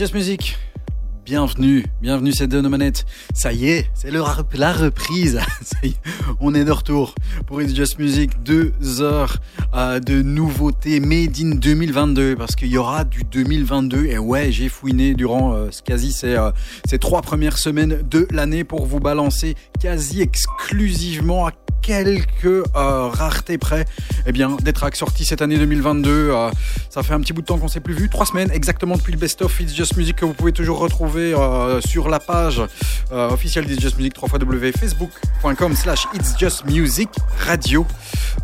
It's Music. Bienvenue, bienvenue, c'est Don Manette. Ça y est, c'est la reprise. On est de retour pour It's Just Music. Deux heures euh, de nouveautés made in 2022 parce qu'il y aura du 2022. Et ouais, j'ai fouiné durant euh, quasi ces, euh, ces trois premières semaines de l'année pour vous balancer quasi exclusivement à quelques euh, raretés près eh bien, des tracks sortis cette année 2022. euh, ça fait un petit bout de temps qu'on s'est plus vu, trois semaines exactement depuis le best-of It's Just Music que vous pouvez toujours retrouver euh, sur la page officielle d'It's Just Music, www.facebook.com slash It's Just Music Radio.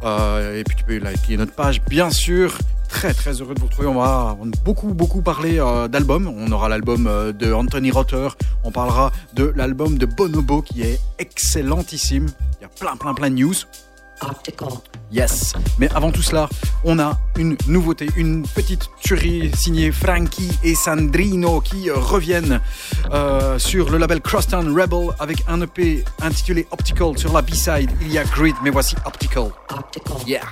Et puis tu peux liker notre page, bien sûr. Très très heureux de vous retrouver. On va beaucoup beaucoup parler euh, d'albums. On aura l'album euh, de Anthony Rotter. On parlera de l'album de Bonobo qui est excellentissime. Il y a plein plein plein de news. Optical. Yes. Mais avant tout cela, on a une nouveauté, une petite tuerie signée Frankie et Sandrino qui euh, reviennent euh, sur le label Crosstown Rebel avec un EP intitulé Optical. Sur la B-side, il y a Grid, mais voici Optical. Optical. Yeah.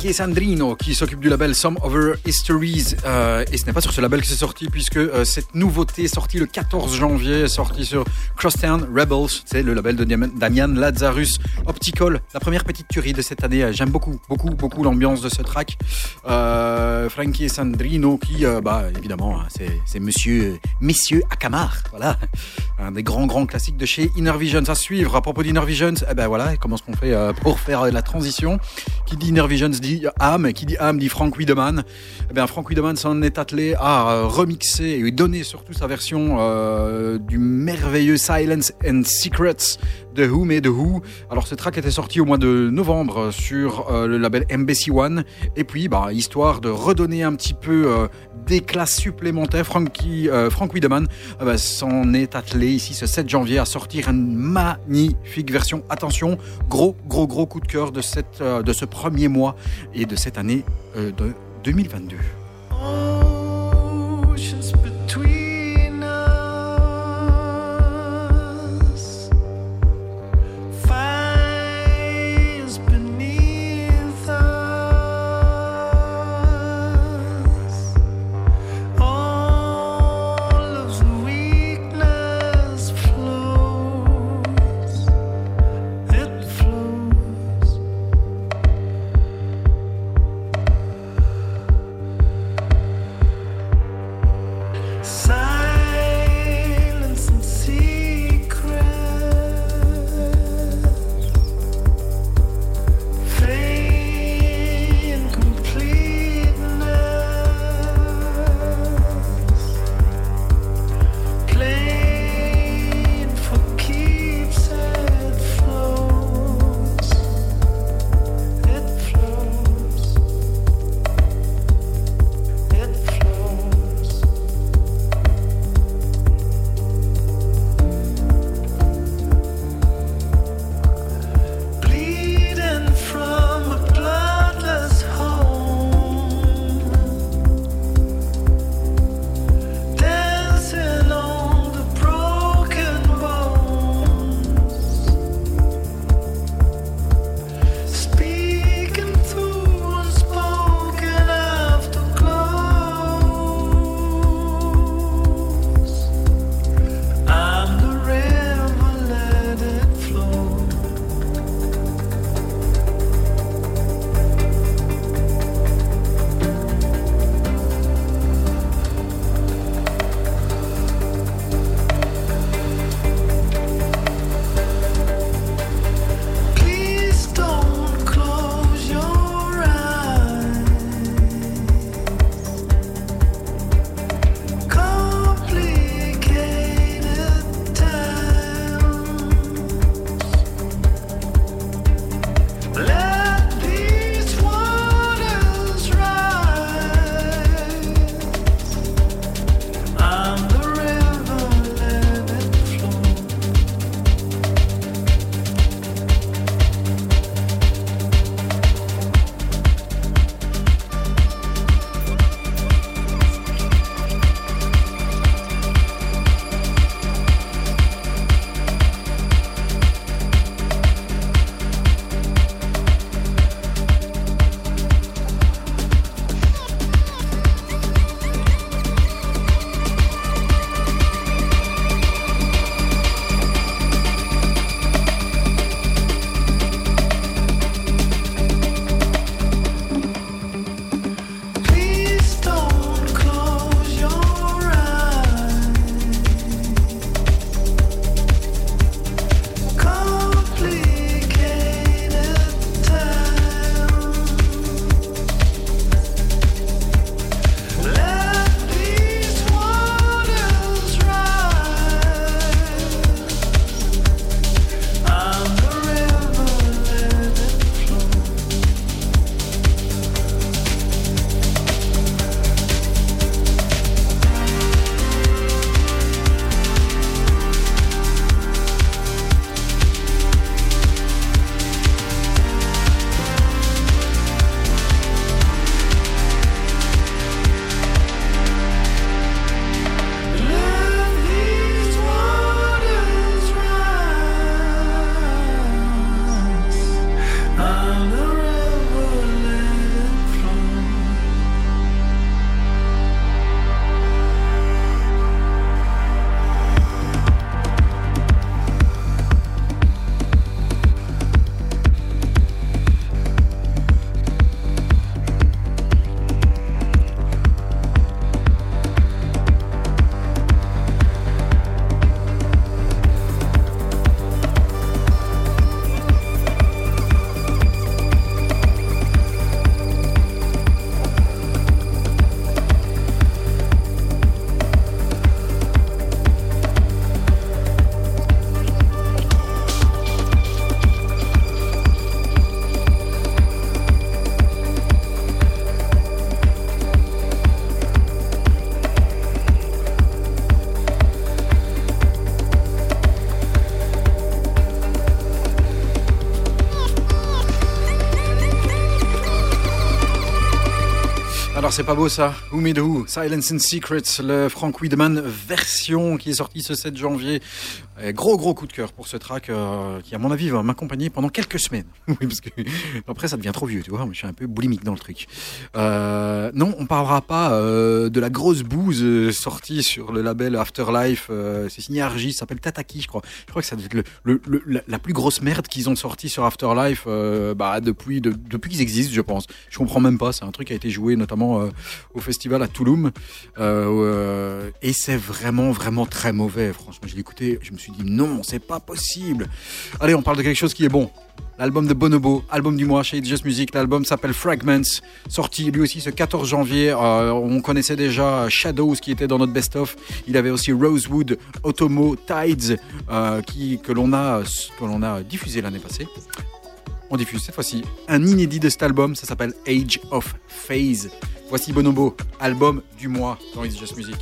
Frankie Sandrino qui s'occupe du label Some Over Histories. Euh, et ce n'est pas sur ce label que c'est sorti puisque euh, cette nouveauté est sortie le 14 janvier sortie sur Crosstown Rebels. C'est le label de Damian Lazarus Optical. La première petite tuerie de cette année. J'aime beaucoup beaucoup beaucoup l'ambiance de ce track. Euh, Frankie Sandrino qui bah évidemment hein, c'est monsieur messieurs Akamar. Voilà. Un des grands grands classiques de chez Inner Visions. À suivre à propos d'Inner Visions eh ben voilà comment est-ce qu'on fait pour faire la transition? Qui dit Inner Visions dit âme, qui dit âme dit Frank Wiedemann. Eh bien, Frank Wiedemann s'en est attelé à euh, remixer et donner surtout sa version euh, du merveilleux Silence and Secrets de Who Made Who. Alors, ce track était sorti au mois de novembre sur euh, le label Embassy One. Et puis, bah, histoire de redonner un petit peu euh, d'éclat supplémentaire, Frankie, euh, Frank Wiedemann eh ben, s'en est attelé ici ce 7 janvier à sortir une magnifique version. Attention, gros, gros, gros coup de cœur de, cette, euh, de ce premier mois et de cette année euh, de 2022. Oceans C'est pas beau ça, Who Silence and Secrets, le Frank Wiedemann version qui est sorti ce 7 janvier. Gros gros coup de cœur pour ce track euh, qui à mon avis va m'accompagner pendant quelques semaines. oui parce que après ça devient trop vieux, tu vois, je suis un peu boulimique dans le truc. Euh, non, on parlera pas euh, de la grosse bouse sortie sur le label Afterlife, c'est signé Argis, ça s'appelle Tataki je crois. Je crois que ça doit être la, plus grosse merde qu'ils ont sorti sur Afterlife bah, depuis, de- depuis qu'ils existent je pense. Je comprends même pas, c'est un truc qui a été joué notamment au festival à Touloum. Et c'est vraiment, vraiment très mauvais. Franchement, je l'ai je me suis dit non, c'est pas possible. Allez, on parle de quelque chose qui est bon. L'album de Bonobo, album du mois chez Just Music. L'album s'appelle Fragments, sorti lui aussi ce 14 janvier. Euh, on connaissait déjà Shadows qui était dans notre best-of. Il avait aussi Rosewood, Otomo, Tides euh, que l'on a, a diffusé l'année passée. On diffuse cette fois-ci un inédit de cet album, ça s'appelle Age of Phase. Voici Bonobo, album du mois dans It's Just Music.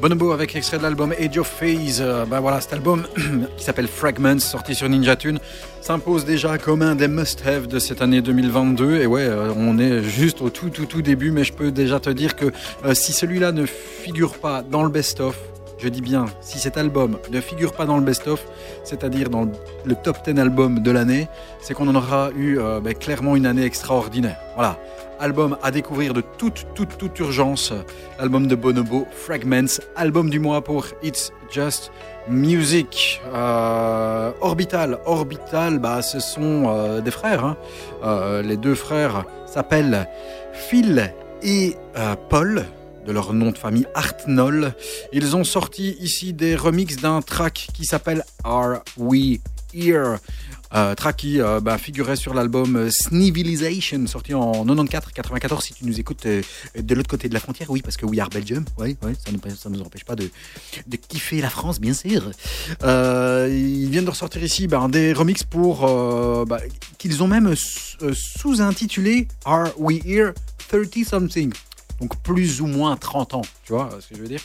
Bonobo avec extrait de l'album Age of Phase. Euh, ben voilà, cet album qui s'appelle Fragments, sorti sur Ninja Tune, s'impose déjà comme un des must-have de cette année 2022. Et ouais, euh, on est juste au tout tout tout début, mais je peux déjà te dire que euh, si celui-là ne figure pas dans le best-of, je dis bien, si cet album ne figure pas dans le best-of, c'est-à-dire dans le top 10 album de l'année, c'est qu'on en aura eu euh, ben, clairement une année extraordinaire. Voilà. Album à découvrir de toute, toute, toute urgence. Album de Bonobo, Fragments. Album du mois pour It's Just Music. Euh, Orbital. Orbital, bah, ce sont euh, des frères. hein. Les deux frères s'appellent Phil et Paul de leur nom de famille Artnoll. Ils ont sorti ici des remixes d'un track qui s'appelle Are We Here? Euh, track qui euh, bah, figurait sur l'album Snivilization, sorti en 94-94, si tu nous écoutes euh, de l'autre côté de la frontière, oui, parce que We Are Belgium, oui, oui, ça ne nous empêche pas de, de kiffer la France, bien sûr. Ils viennent de ressortir ici bah, des remixes pour bah, qu'ils ont même sous- sous-intitulé Are We Here 30 Something? Donc plus ou moins 30 ans, tu vois ce que je veux dire.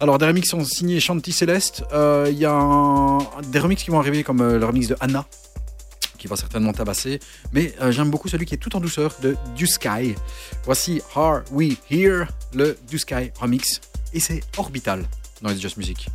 Alors des remixes sont signés Shanti Céleste, Euh, il y a des remixes qui vont arriver comme euh, le remix de Anna, qui va certainement tabasser, mais euh, j'aime beaucoup celui qui est tout en douceur de Du Sky. Voici Are We Here, le Du Sky remix, et c'est Orbital dans It's Just Music.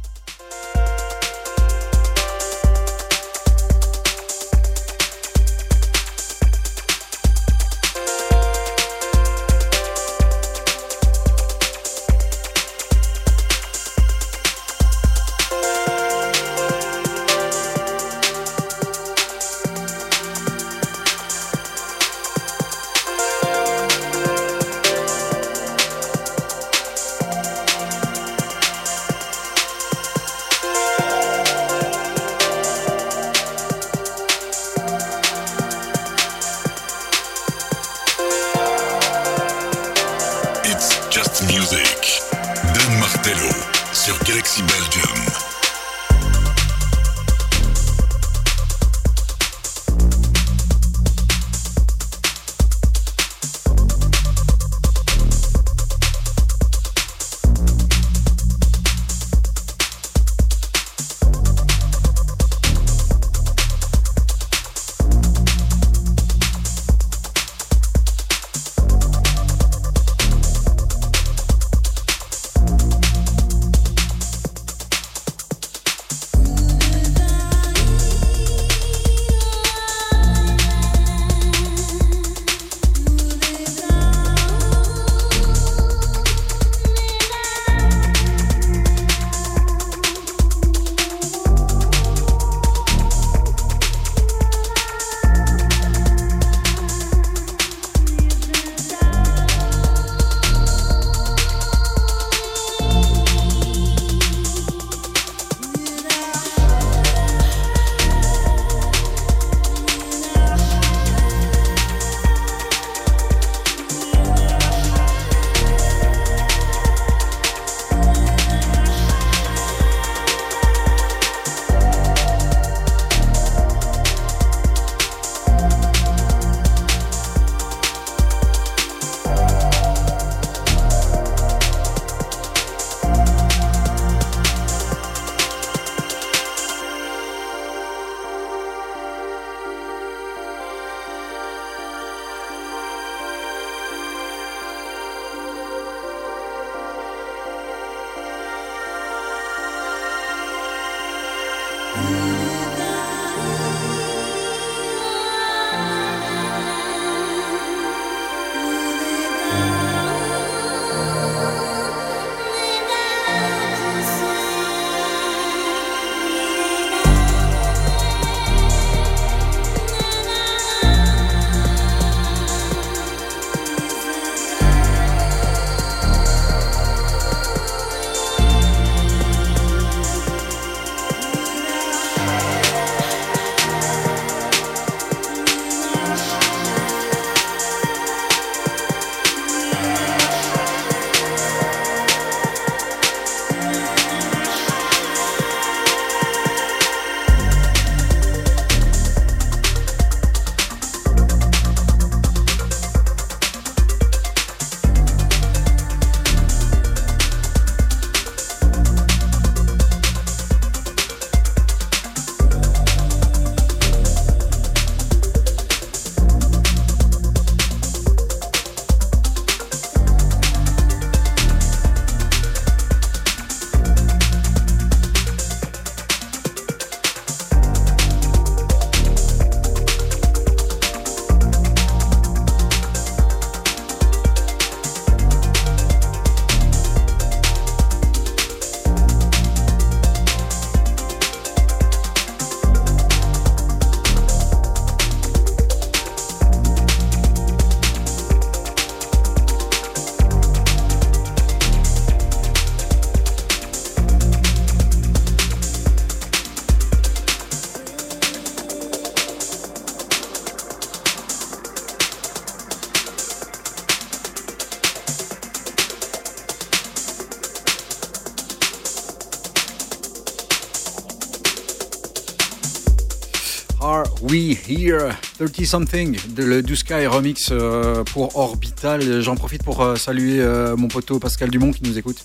Here 30 Something, de le Do Sky remix euh, pour Orbital. J'en profite pour euh, saluer euh, mon poteau Pascal Dumont qui nous écoute.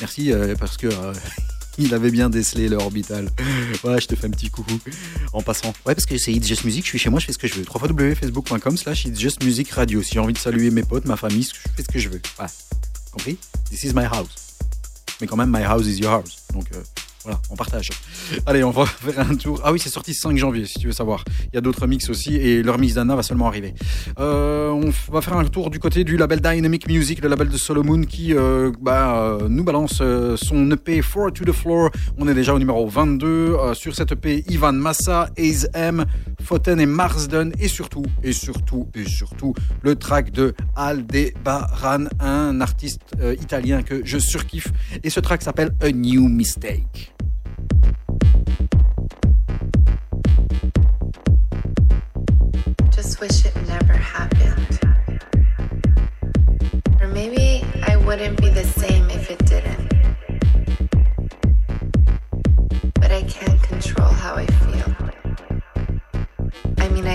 Merci parce que il avait bien décelé le Orbital. Ouais, je te fais un petit coucou en passant. Ouais, parce que c'est It's Just Music, je suis chez moi, je fais ce que je veux. www.facebook.com slash It's Just Music Radio. Si j'ai envie de saluer mes potes, ma famille, je fais ce que je veux. Voilà. Compris? This is my house. Mais quand même, my house is your house. Donc euh, voilà, on partage. Allez, on va faire un tour. Ah oui, c'est sorti 5 janvier, si tu veux savoir. Il y a d'autres mix aussi, et leur mix d'Anna va seulement arriver. Euh, on va faire un tour du côté du label Dynamic Music, le label de Solomon, qui euh, bah, euh, nous balance son EP 4 to the Floor. On est déjà au numéro 22. Euh, sur cette EP, Ivan Massa, Aze M, Foten et Marsden, et surtout, et surtout, et surtout, le track de Aldebaran, un artiste italien que je surkiffe. Et ce track s'appelle A New Mistake.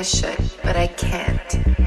I should, but I can't.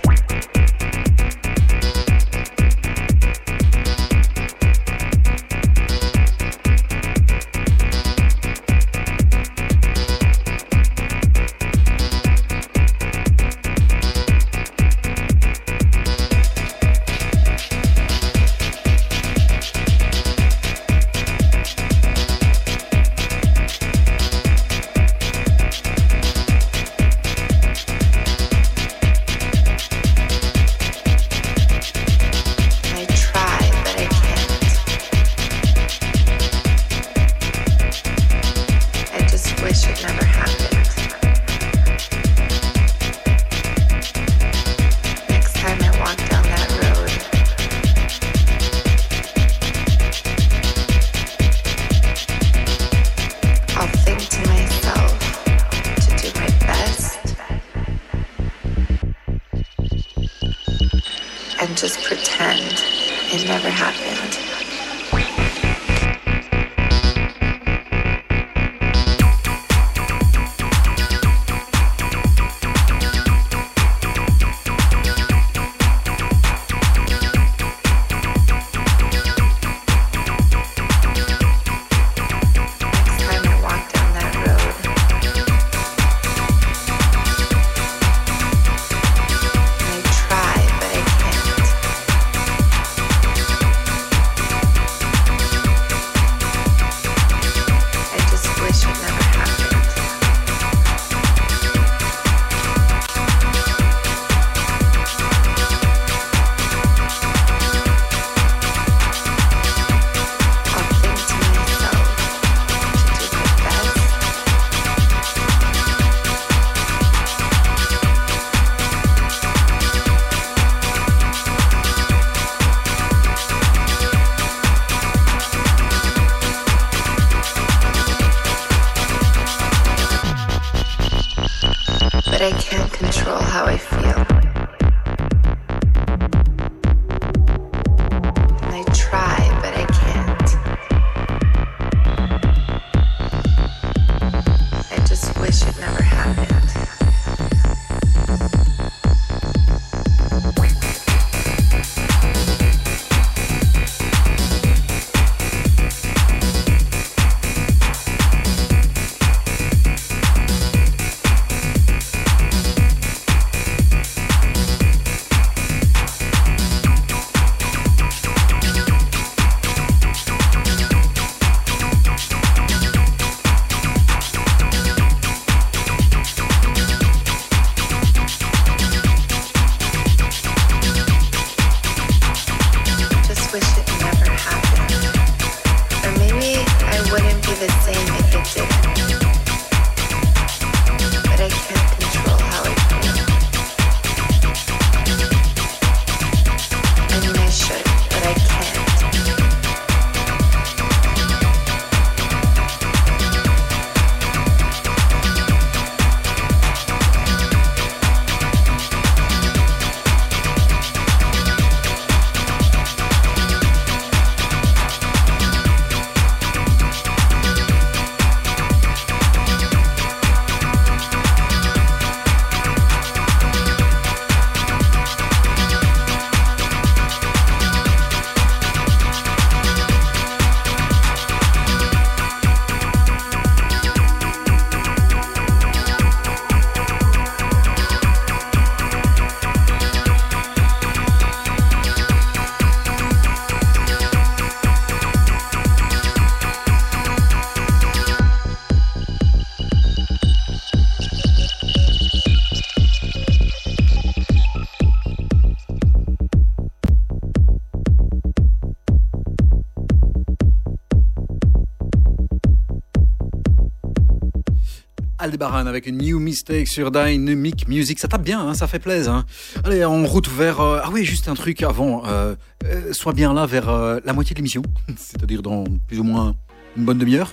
Aldebaran avec une new mistake sur Dynamic Music. Ça tape bien, hein, ça fait plaisir. Hein. Allez, en route vers. euh, ah oui, juste un truc avant. Euh, euh, sois bien là vers euh, la moitié de l'émission, c'est-à-dire dans plus ou moins une bonne demi-heure.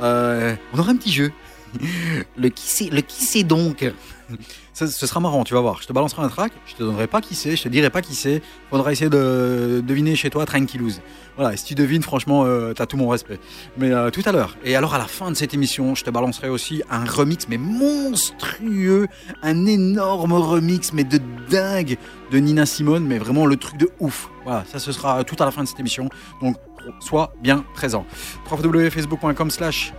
On aura un petit jeu. Le qui c'est, le qui c'est donc? Ce sera marrant, tu vas voir. Je te balancerai un track, je te donnerai pas qui c'est, je te dirai pas qui c'est. Faudra essayer de deviner chez toi tranquillouse. Voilà, et si tu devines, franchement, euh, t'as tout mon respect. Mais euh, tout à l'heure. Et alors à la fin de cette émission, je te balancerai aussi un remix, mais monstrueux, un énorme remix, mais de dingue, de Nina Simone, mais vraiment le truc de ouf. Voilà, ça ce sera tout à la fin de cette émission. Donc sois bien présent. www.facebook.com slash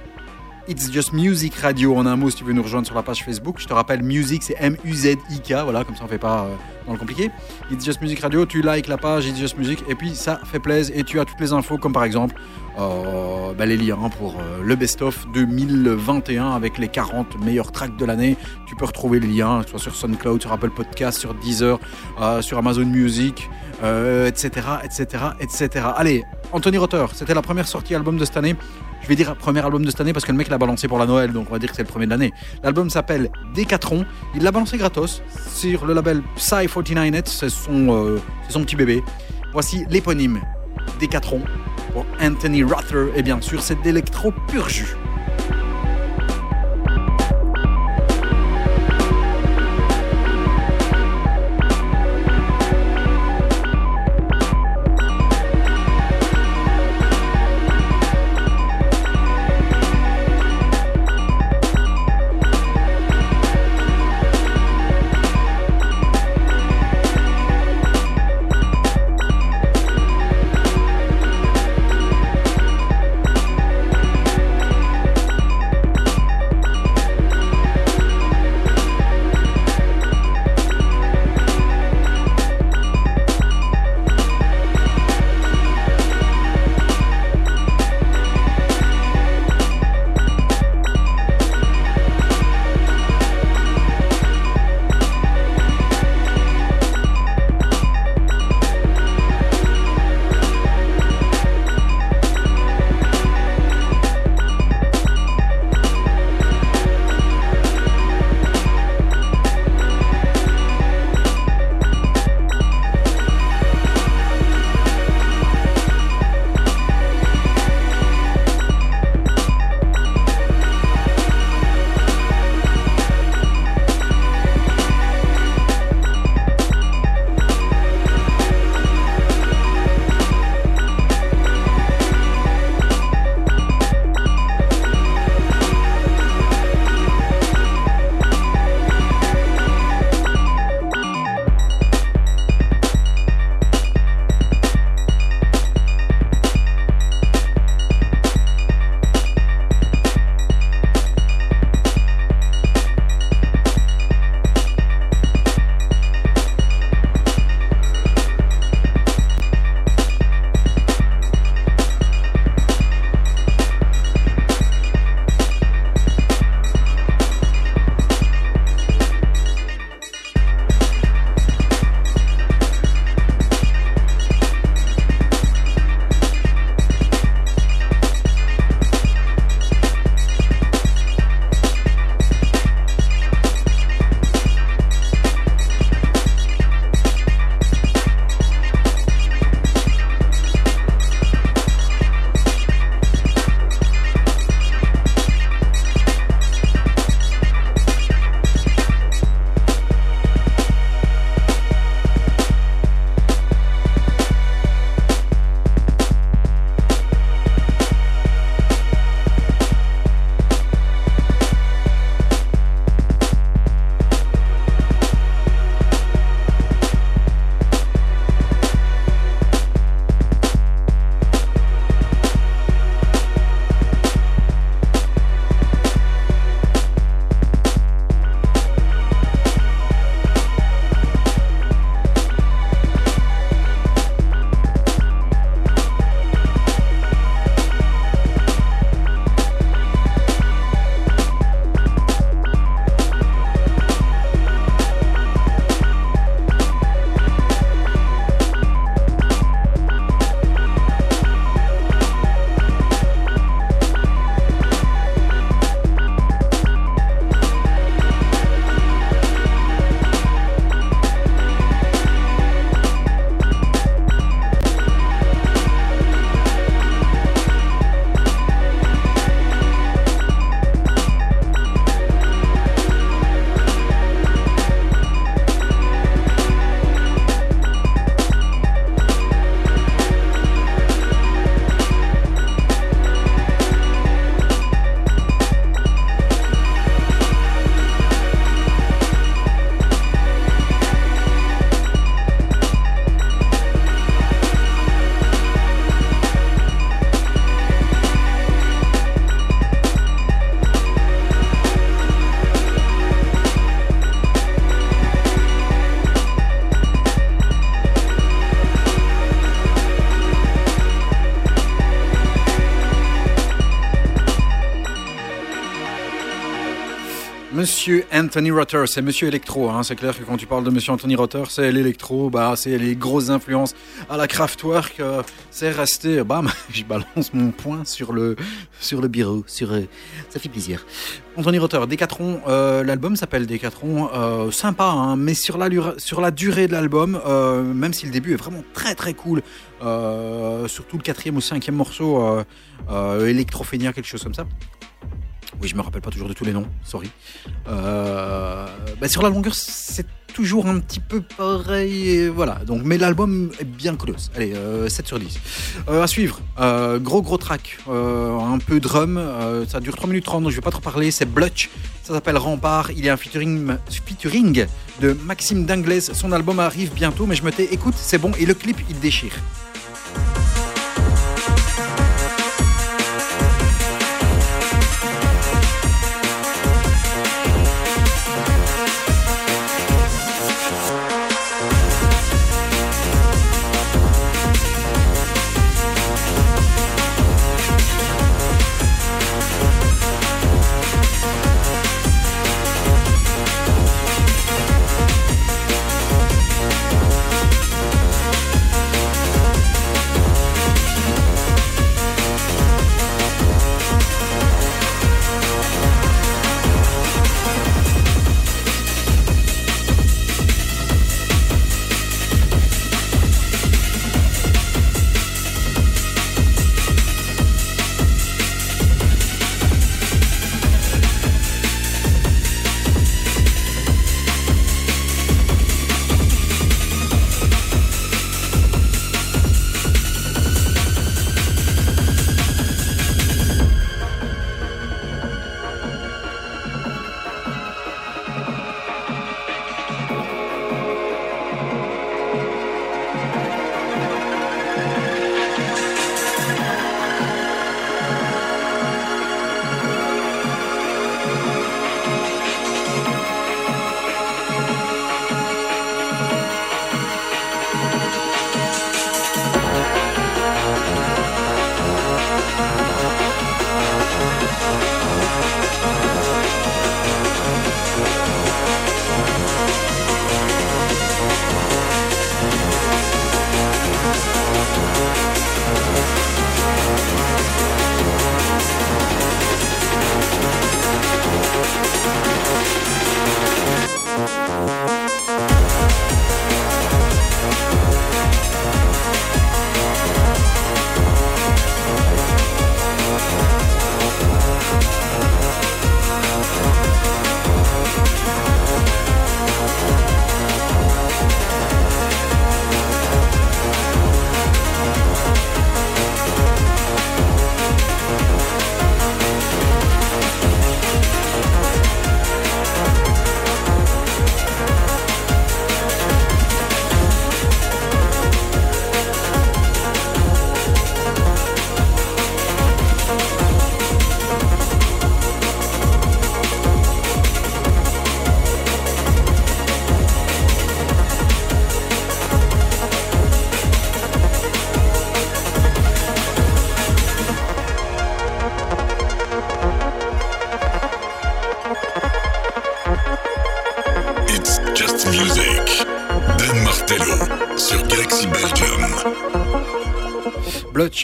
It's Just Music Radio en un mot si tu veux nous rejoindre sur la page Facebook. Je te rappelle, music c'est M-U-Z-I-K, voilà, comme ça on fait pas euh, dans le compliqué. It's Just Music Radio, tu likes la page It's Just Music et puis ça fait plaisir et tu as toutes les infos comme par exemple euh, bah, les liens pour euh, le best-of 2021 avec les 40 meilleurs tracks de l'année. Tu peux retrouver les liens, soit sur SoundCloud, sur Apple Podcast, sur Deezer, sur Amazon Music, etc., etc., etc. Allez, Anthony Rotter, c'était la première sortie album de cette année. Je vais dire premier album de cette année parce que le mec l'a balancé pour la Noël, donc on va dire que c'est le premier de l'année. L'album s'appelle Decathlon. Il l'a balancé gratos sur le label Psy49net. C'est son, euh, son petit bébé. Voici l'éponyme Decathlon pour Anthony Rother. Et bien sûr, c'est d'électro pur jus. Monsieur Anthony Rotter, c'est Monsieur Electro. Hein. C'est clair que quand tu parles de Monsieur Anthony Rotter, c'est l'électro, bah, c'est les grosses influences à la Kraftwerk. euh, c'est resté, bam, je balance mon poing sur le, sur le bureau. Euh, ça fait plaisir. Anthony Rotter, Décathlon, euh, l'album s'appelle Décathlon, euh, sympa, hein, mais sur la, sur la durée de l'album, même si le début est vraiment très très cool, surtout le quatrième ou cinquième morceau, euh, quelque chose comme ça. Oui, je me rappelle pas toujours de tous les noms, sorry. Euh, bah, sur la longueur, c'est toujours un petit peu pareil, voilà. Donc, mais l'album est bien colosse. Allez, euh, 7 sur 10. Euh, à suivre, euh, gros gros track, euh, un peu drum, euh, ça dure 3 minutes 30, donc je vais pas trop parler, c'est Blutch, ça s'appelle Rempart, il y a un featuring, featuring de Maxime Danglaise, son album arrive bientôt, mais je me tais, écoute, c'est bon, et le clip, il déchire.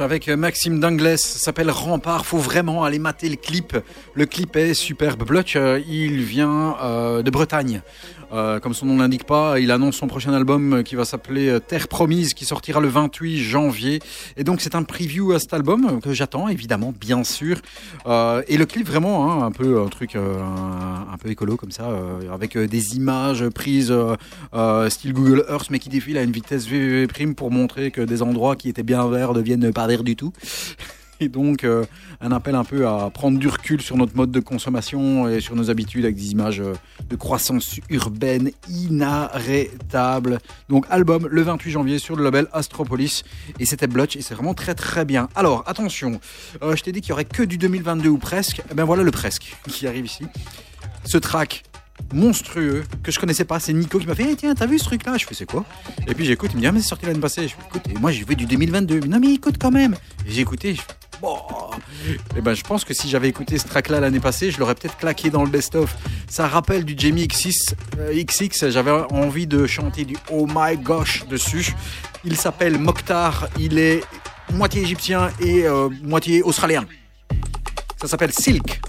Avec Maxime Dangles, ça s'appelle Rempart, faut vraiment aller mater le clip. Le clip est superbe. Blutch, euh, il vient euh, de Bretagne. Euh, comme son nom l'indique pas, il annonce son prochain album qui va s'appeler Terre Promise, qui sortira le 28 janvier. Et donc c'est un preview à cet album que j'attends évidemment, bien sûr. Et le clip vraiment, hein, un peu un truc peu écolo comme ça, euh, avec euh, des images prises euh, style Google Earth, mais qui défilent à une vitesse VV prime pour montrer que des endroits qui étaient bien verts deviennent pas verts du tout. Et donc, un appel un peu à prendre du recul sur notre mode de consommation et sur nos habitudes avec des images de croissance urbaine inarrêtables. Donc, album le 28 janvier sur le label Astropolis. Et c'était Blutch et c'est vraiment très très bien. Alors, attention, je t'ai dit qu'il y aurait que du 2022 ou presque. Eh ben voilà le presque qui arrive ici. Ce track monstrueux que je connaissais pas. C'est Nico qui m'a fait Eh, Tiens, t'as vu ce truc-là? Je fais C'est quoi? Et puis j'écoute, il me dit Ah, mais c'est sorti l'année passée. Je fais Écoute, et moi j'ai vu du 2022. Mais non, mais écoute quand même. Et j'ai écouté, je fais, Bon. Eh ben, je pense que si j'avais écouté ce track-là l'année passée, je l'aurais peut-être claqué dans le best-of. Ça rappelle du Jamie X6, euh, XX. J'avais envie de chanter du Oh My Gosh dessus. Il s'appelle Mokhtar. Il est moitié égyptien et euh, moitié australien. Ça s'appelle Silk.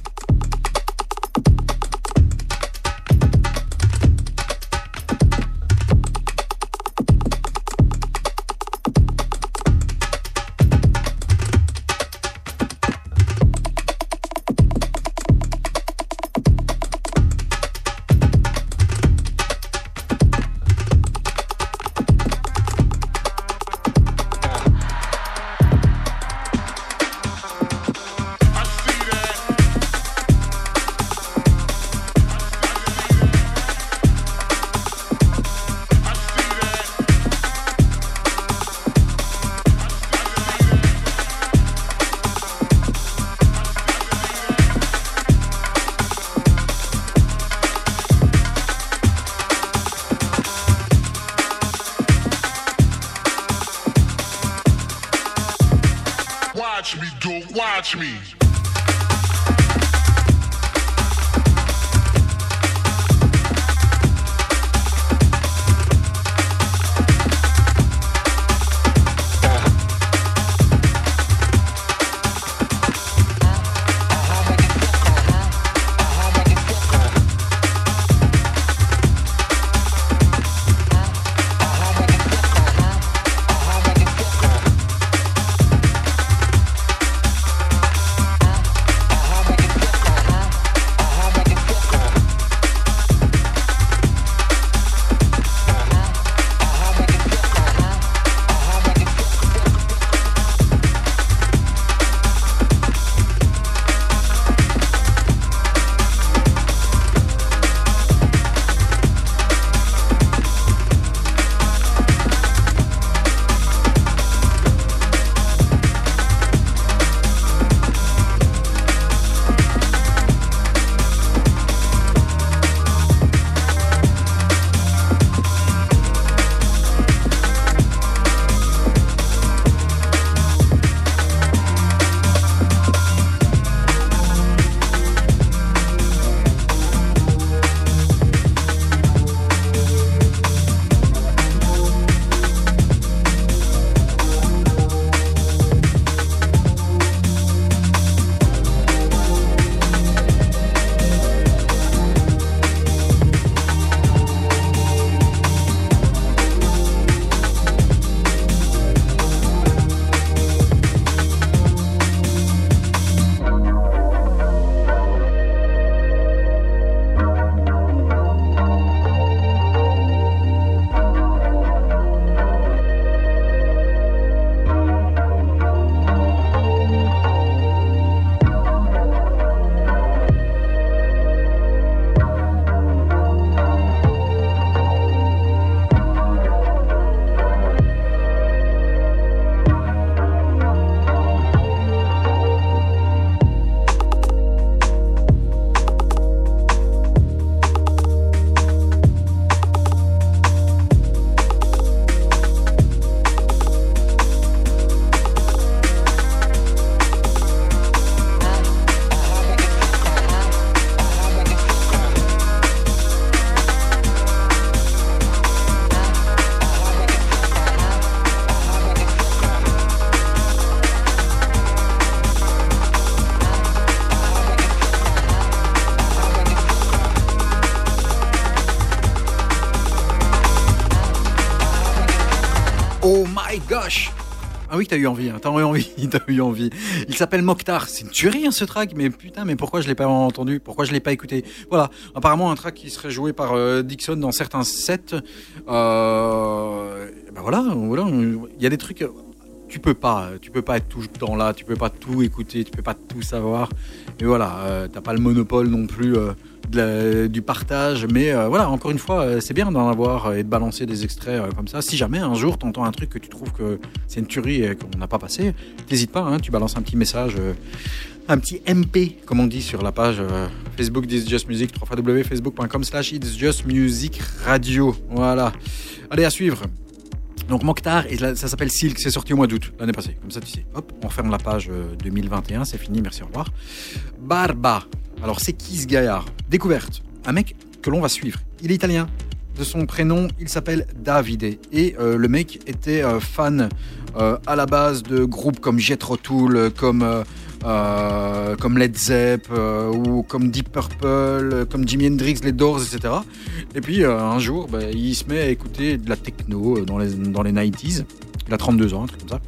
Oui, t'as eu envie, hein, t'as eu envie, t'as eu envie. Il s'appelle Mokhtar, c'est une tuerie hein, ce track, mais putain, mais pourquoi je l'ai pas entendu? Pourquoi je l'ai pas écouté? Voilà, apparemment un track qui serait joué par euh, Dixon dans certains sets. Euh, ben voilà, voilà, il y a des trucs. Tu peux pas, tu peux pas être tout le temps là, tu peux pas tout écouter, tu peux pas tout savoir. Et voilà, euh, t'as pas le monopole non plus euh, du partage, mais euh, voilà, encore une fois, euh, c'est bien d'en avoir et de balancer des extraits comme ça. Si jamais un jour t'entends un truc que tu trouves que c'est une tuerie et qu'on n'a pas passé, t'hésites pas, hein, tu balances un petit message, un petit MP, comme on dit sur la page Facebook d'It's Just Music, www.facebook.com slash It's Just Music Radio. Voilà. Allez, à suivre. Donc Mokhtar, et ça s'appelle Silk, c'est sorti au mois d'août l'année passée. Comme ça, tu sais. Hop, on ferme la page euh, 2021, c'est fini, merci, au revoir. Barba. Alors, c'est qui ce gaillard? Découverte. Un mec que l'on va suivre. Il est italien. De son prénom, il s'appelle Davide. Et euh, le mec était euh, fan euh, à la base de groupes comme Jethro euh, comme, euh, comme Led Zepp, euh, ou comme Deep Purple, euh, comme Jimi Hendrix, les Doors, etc. Et puis un jour, bah, il se met à écouter de la techno dans les, dans les 90s. Il a 32 ans, un truc comme ça.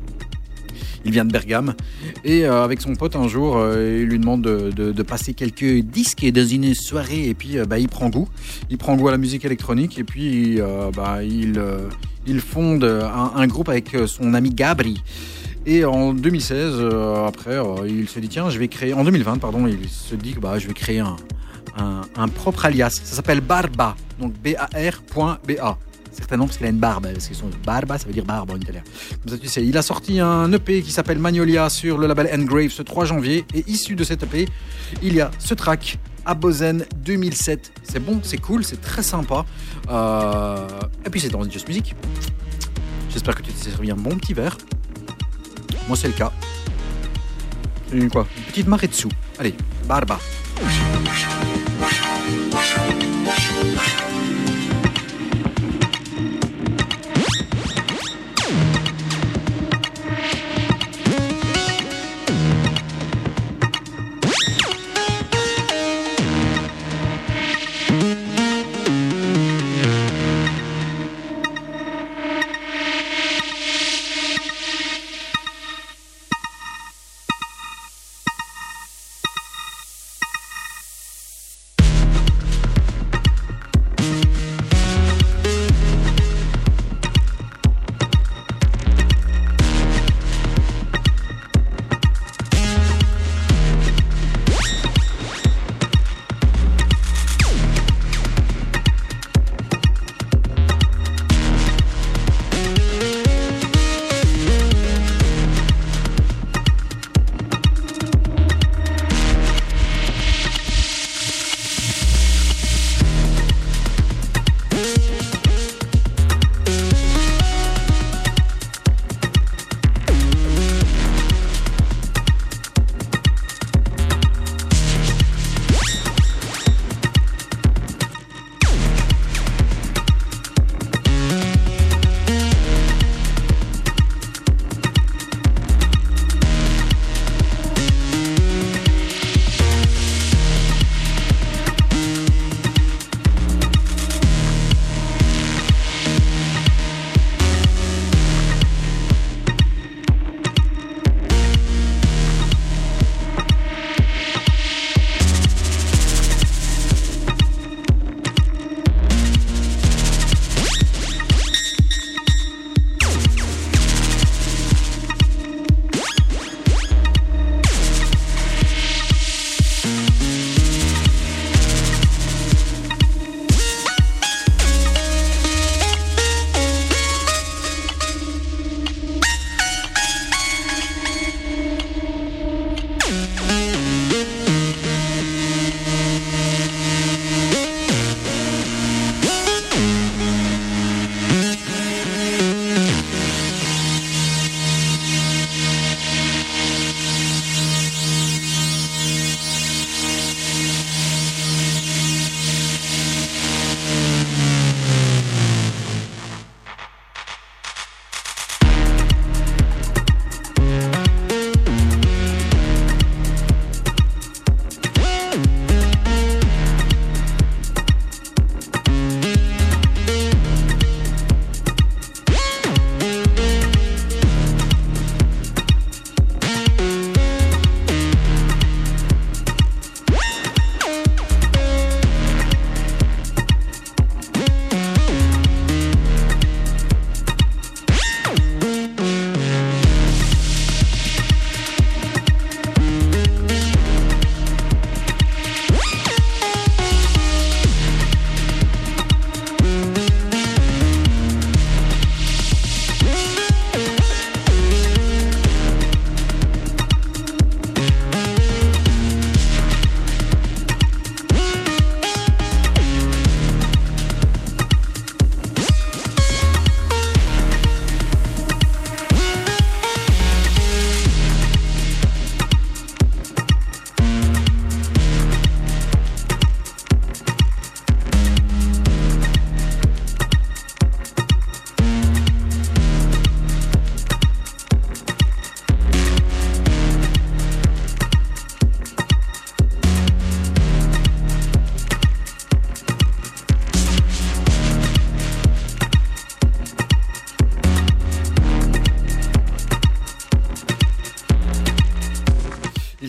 Il vient de Bergame. Et avec son pote, un jour, il lui demande de, passer quelques disques dans une soirée. Et puis, bah, il prend goût. Il prend goût à la musique électronique. Et puis, bah, il, il fonde un, un groupe avec son ami Gabri. Et en 2016, euh, après, euh, il se dit tiens, je vais créer. En 2020, pardon, il se dit que bah, je vais créer un, un, propre alias. Ça s'appelle Barba. Donc B-A-R.B-A. Certainement parce qu'il a une barbe. Parce que son barba, ça veut dire barbe en italien. Comme ça, tu sais. Il a sorti un EP qui s'appelle Magnolia sur le label Engrave ce 3 janvier. Et issu de cet EP, il y a ce track. Abozen 2007. C'est bon, c'est cool, c'est très sympa. Euh, Et puis c'est dans Just Music. J'espère que tu t'es servi un bon petit verre. C'est le cas. Une quoi? Une petite marée dessous. Allez, Barba.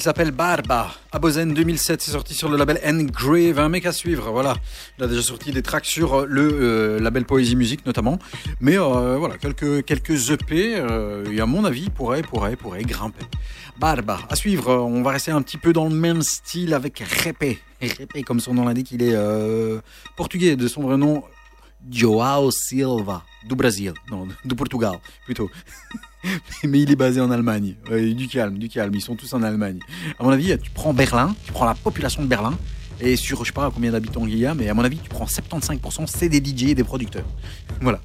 S'appelle Barba. Abozen 2007, c'est sorti sur le label Engrave, un mec à suivre. Voilà, il a déjà sorti des tracks sur euh, le euh, label Poésie Musique notamment. Mais euh, voilà, quelques quelques EP. euh, et à mon avis, pourrait pourrait pourrait grimper. Barba. À suivre, on va rester un petit peu dans le même style avec Repe. Repe, comme son nom l'indique, il est portugais de son vrai nom. Joao Silva, du Brésil, non, du Portugal plutôt. Mais il est basé en Allemagne. Ouais, du calme, du calme. Ils sont tous en Allemagne. À mon avis, tu prends Berlin, tu prends la population de Berlin, et sur, je sais pas combien d'habitants il y a, mais à mon avis, tu prends 75%, c'est des DJ et des producteurs. Voilà.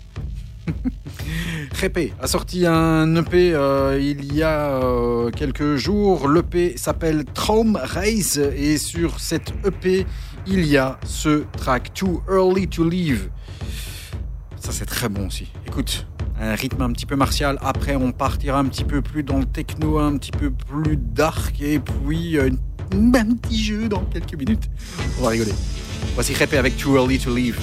Repe a sorti un EP euh, il y a euh, quelques jours. L'EP s'appelle Traum Race et sur cet EP, il y a ce track Too Early to Leave. Ça, c'est très bon aussi. Écoute, un rythme un petit peu martial. Après, on partira un petit peu plus dans le techno, un petit peu plus dark. Et puis, euh, un petit jeu dans quelques minutes. On va rigoler. Voici Repe avec Too Early to Leave.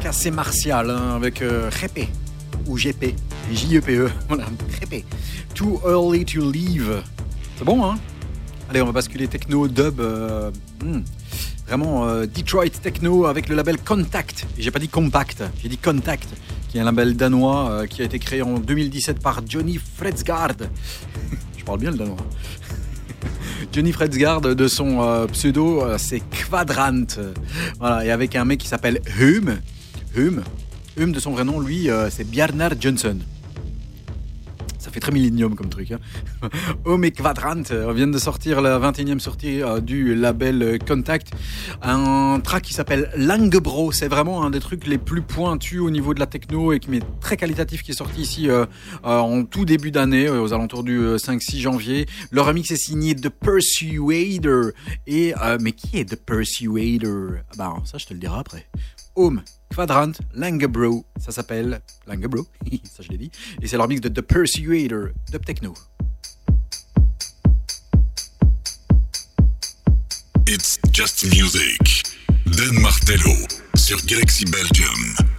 Assez martial hein, avec euh, ou GP, J-E-P-E, voilà, Jepe. Too Early to Leave. C'est bon, hein? Allez, on va basculer techno, dub. euh, hmm, vraiment euh, Detroit techno avec le label Contact. J'ai pas dit Compact, j'ai dit Contact, qui est un label danois euh, qui a été créé en 2017 par Johnny Fredsgard. Je parle bien le danois. Johnny Fredsgard, de son pseudo, c'est Quadrant. Voilà, et avec un mec qui s'appelle Hum. Hum. Hum, de son vrai nom, lui, euh, c'est Bjarnar Johnson. Ça fait très millénium comme truc. Hein. Home et Quadrant euh, viennent de sortir la 21e sortie euh, du label Contact. Un track qui s'appelle Langebro. C'est vraiment un des trucs les plus pointus au niveau de la techno et qui est très qualitatif qui est sorti ici en tout début d'année, aux alentours du euh, 5-6 janvier. Le remix est signé The Persuader. Et, mais qui est The Persuader? Ah bah, Ça, je te le dirai après. Home, Quadrant, Langebro. Ça s'appelle Langebro. ça, je l'ai dit. Et c'est leur mix de The Persuader, Dub Techno. It's just music. Dan Martello sur Galaxy Belgium.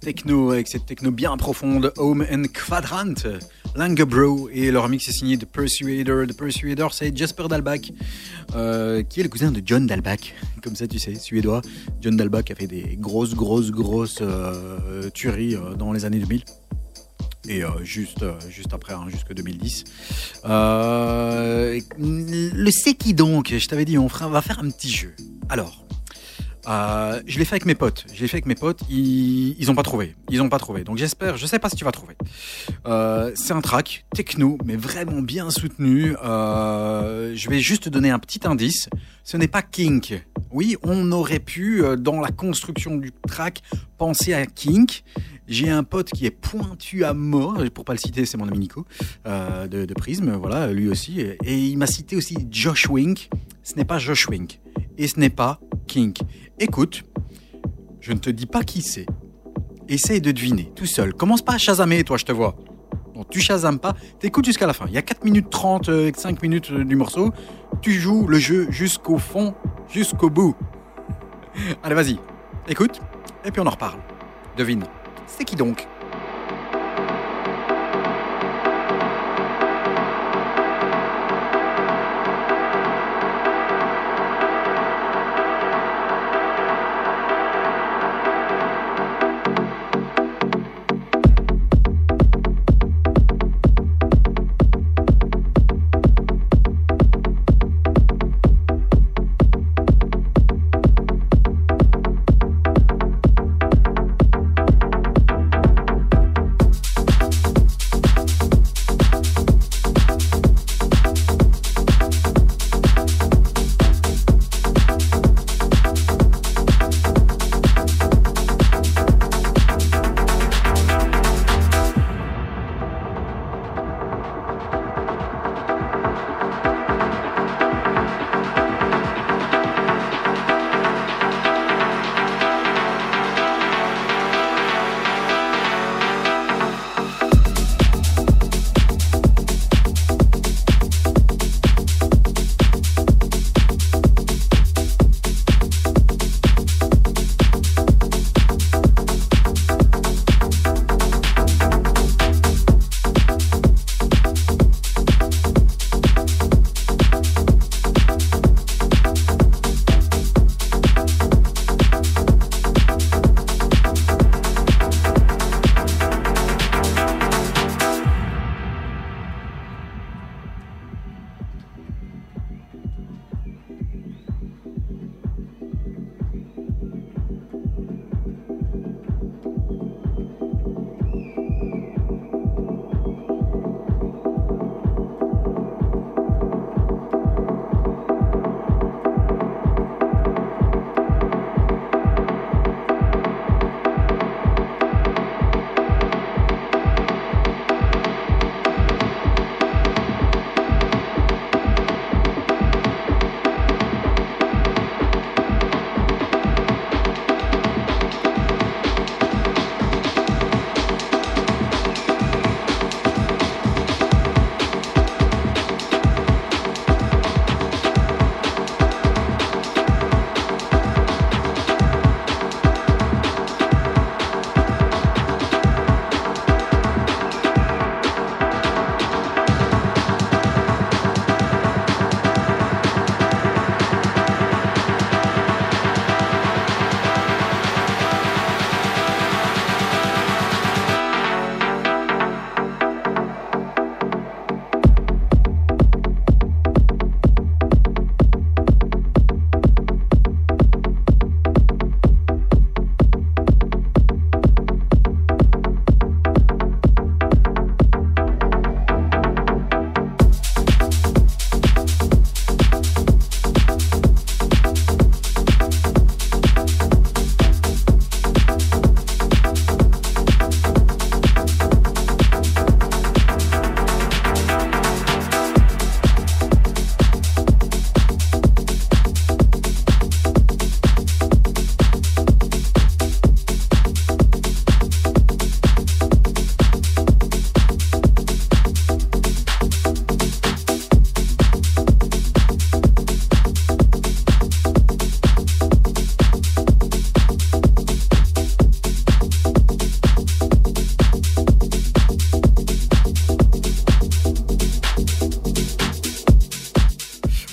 Techno avec cette techno bien profonde, Home and Quadrant, Langebro et leur remix est signé de Persuader. The Persuader, c'est Jasper Dalbach, euh, qui est le cousin de John Dalbach, comme ça tu sais, suédois. John Dalbach a fait des grosses, grosses, grosses euh, tueries euh, dans les années 2000 et juste, juste après, hein, jusque 2010. Euh, le c'est qui donc Je t'avais dit, on va faire un petit jeu. Euh, je l'ai fait avec mes potes. Je l'ai fait avec mes potes. Ils, ils ont pas trouvé. Ils ont pas trouvé. Donc j'espère. Je sais pas si tu vas trouver. Euh, c'est un track techno, mais vraiment bien soutenu. Euh, je vais juste te donner un petit indice. Ce n'est pas Kink. Oui, on aurait pu dans la construction du track penser à Kink. J'ai un pote qui est pointu à mort, pour pas le citer, c'est mon ami Nico de, de Prism, voilà, lui aussi. Et il m'a cité aussi Josh Wink. Ce n'est pas Josh Wink et ce n'est pas Kink. Écoute, je ne te dis pas qui c'est. Essaye de deviner tout seul. Commence pas à chasamer, toi, je te vois. Non, tu chasames pas, t'écoutes jusqu'à la fin. Il y a 4 minutes 30, euh, 5 minutes euh, du morceau. Tu joues le jeu jusqu'au fond, jusqu'au bout. Allez, vas-y, écoute, et puis on en reparle. Devine. C'est qui donc?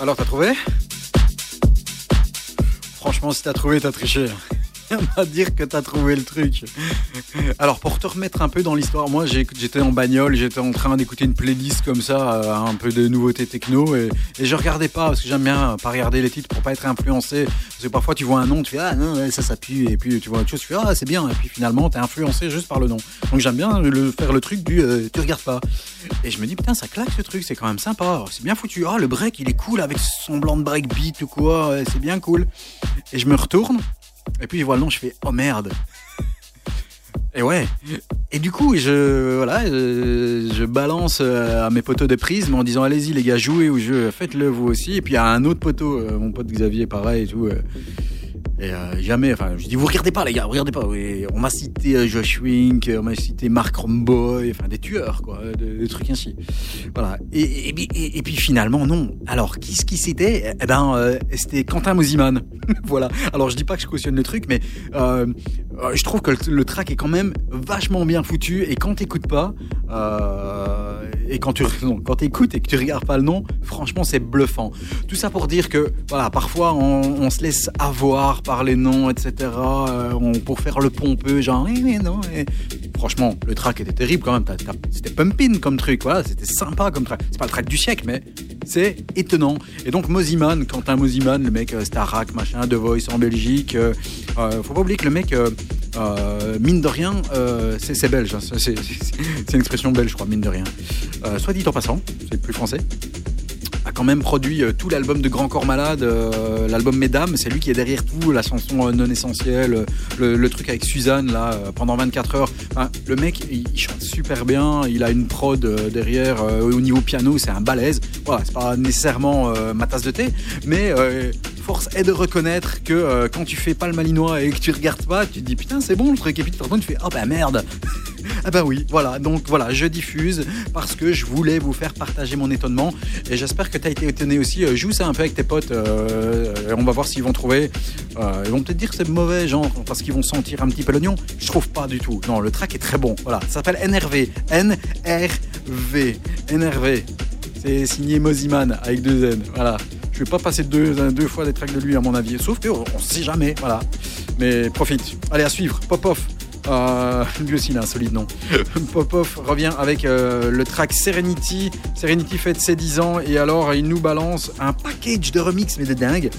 Alors, t'as trouvé? Franchement, si t'as trouvé, t'as triché. On va dire que t'as trouvé le truc. Alors, pour te remettre un peu dans l'histoire, moi j'étais en bagnole, j'étais en train d'écouter une playlist comme ça, euh, un peu de nouveautés techno, et, je regardais pas, parce que j'aime bien pas regarder les titres pour pas être influencé. Parce que parfois tu vois un nom, tu fais ah non, ça, pue, et puis tu vois autre chose, tu fais ah c'est bien, et puis finalement t'es influencé juste par le nom. Donc j'aime bien le, faire le truc du euh, tu regardes pas. Et je me dis putain, ça claque ce truc, c'est quand même sympa, c'est bien foutu. Ah, le break il est cool avec son blanc de break beat ou quoi, c'est bien cool. Et je me retourne. Et puis je vois le nom, je fais oh merde. Et ouais. Et du coup, je voilà, je, balance euh, à mes poteaux de prisme en disant allez-y les gars, jouez au jeu, faites-le vous aussi. Et puis a un autre poteau, euh, mon pote Xavier, pareil et tout. Euh, euh, jamais, enfin, je dis vous regardez pas les gars, regardez pas. On m'a cité euh, Josh Wink, on m'a cité Mark Romboy, enfin des tueurs quoi, des, des trucs ainsi. Voilà. Et, puis- finalement non. Alors qui qui c'était Eh ben euh, c'était Quentin Mosiman. voilà. Alors je dis pas que je cautionne le truc, mais euh, euh, je trouve que le, track est quand même vachement bien foutu. Et quand t'écoutes pas, euh, et quand tu non, quand t'écoutes et que tu regardes pas le nom, franchement c'est bluffant. Tout ça pour dire que voilà, parfois on, se laisse avoir par les noms, etc. euh, pour faire le pompeux, genre eh, mais non. eh. Franchement, le track était terrible quand même. C'était pumping comme truc, voilà, c'était sympa comme track. C'est pas le track du siècle, mais c'est étonnant. Et donc Moziman, Quentin Moziman, le mec euh, Starac, machin, The Voice en Belgique. Euh, faut pas oublier que le mec, euh, euh, mine de rien, c'est belge. hein, c'est une expression belge, je crois, mine de rien. Soit dit en passant, c'est plus français a quand même produit tout l'album de Grand Corps Malade, l'album Mesdames, c'est lui qui est derrière tout, la chanson non essentielle, le, truc avec Suzanne là pendant 24 heures. Le mec, il, chante super bien, il a une prod derrière au niveau piano, c'est un balèze. Voilà, c'est pas nécessairement ma tasse de thé, mais force est de reconnaître que euh, quand tu fais pas le malinois et que tu regardes pas, tu te dis putain c'est bon le truc et puis tu tu fais oh bah merde. Ah bah oui, voilà, donc voilà, je diffuse parce que je voulais vous faire partager mon étonnement et j'espère que tu as été étonné aussi. Euh, Joue ça un peu avec tes potes, euh, on va voir s'ils vont trouver. Ils vont peut-être dire que c'est mauvais, genre, parce qu'ils vont sentir un petit peu l'oignon. Je trouve pas du tout. Non, le track est très bon. Voilà, ça s'appelle NRV. N-R-V. NRV. C'est signé Moziman avec deux N. Voilà. Je vais pas passer deux, deux fois des tracks de lui à mon avis. Sauf que on sait jamais. Voilà. Mais profite. Allez, à suivre. Pop-off. Euh, lui aussi, il a un solide nom. Popov revient avec euh, le track Serenity. Serenity fête ses 10 ans et alors il nous balance un package de remix, mais de dingue.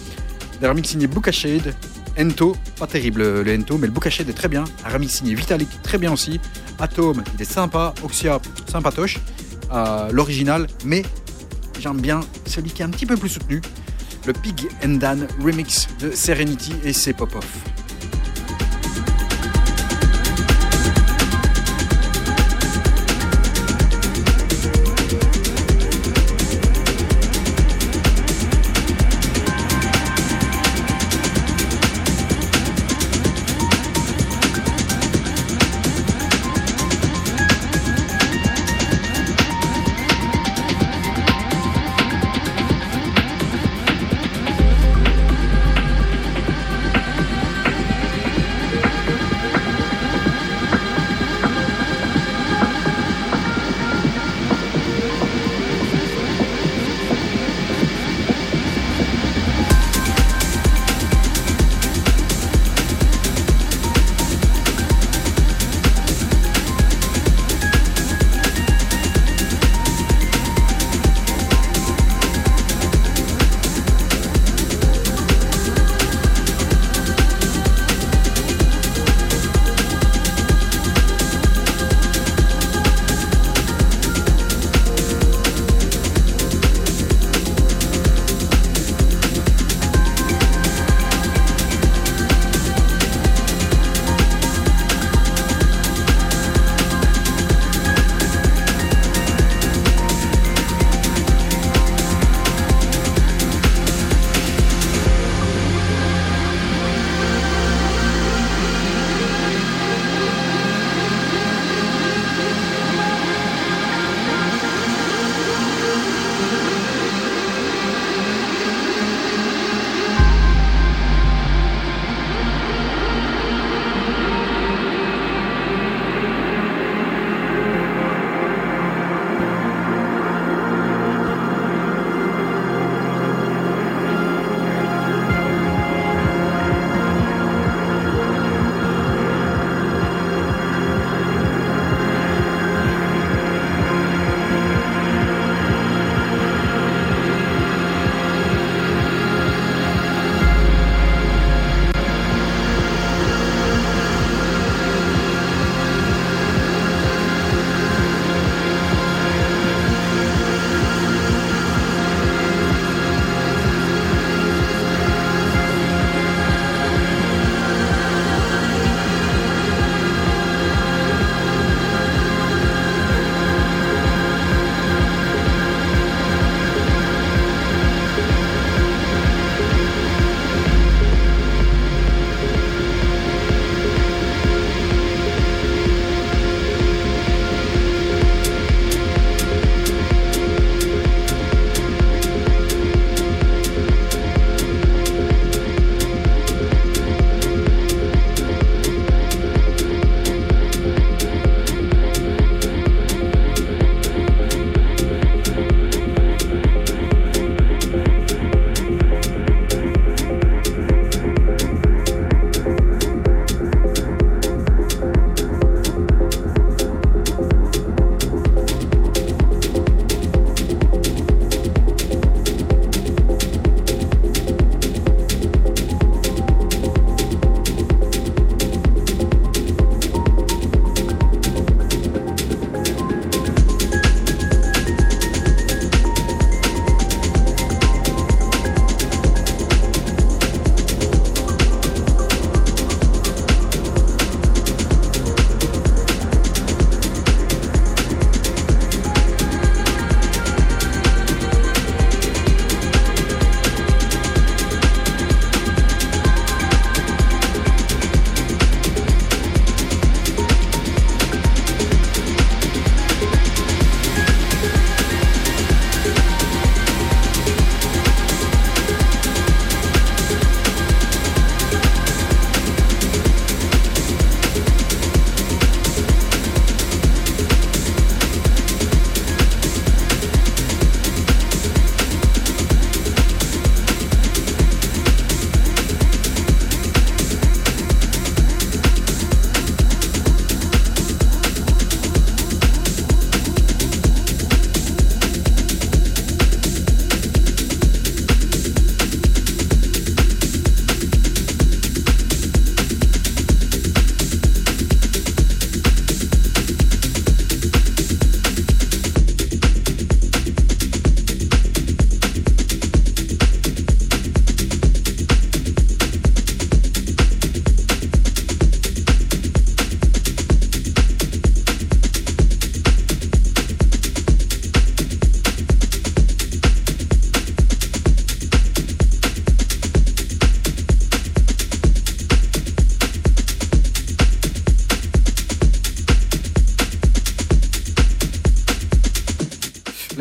Des remix signés Bookashade, Ento, pas terrible le Ento, mais le Bookashade est très bien. Un remix signé Vitalik, très bien aussi. Atom, il est sympa. Oxia, sympatoche. Euh, L'original, mais j'aime bien celui qui est un petit peu plus soutenu. Le Pig and Dan remix de Serenity et c'est Popov.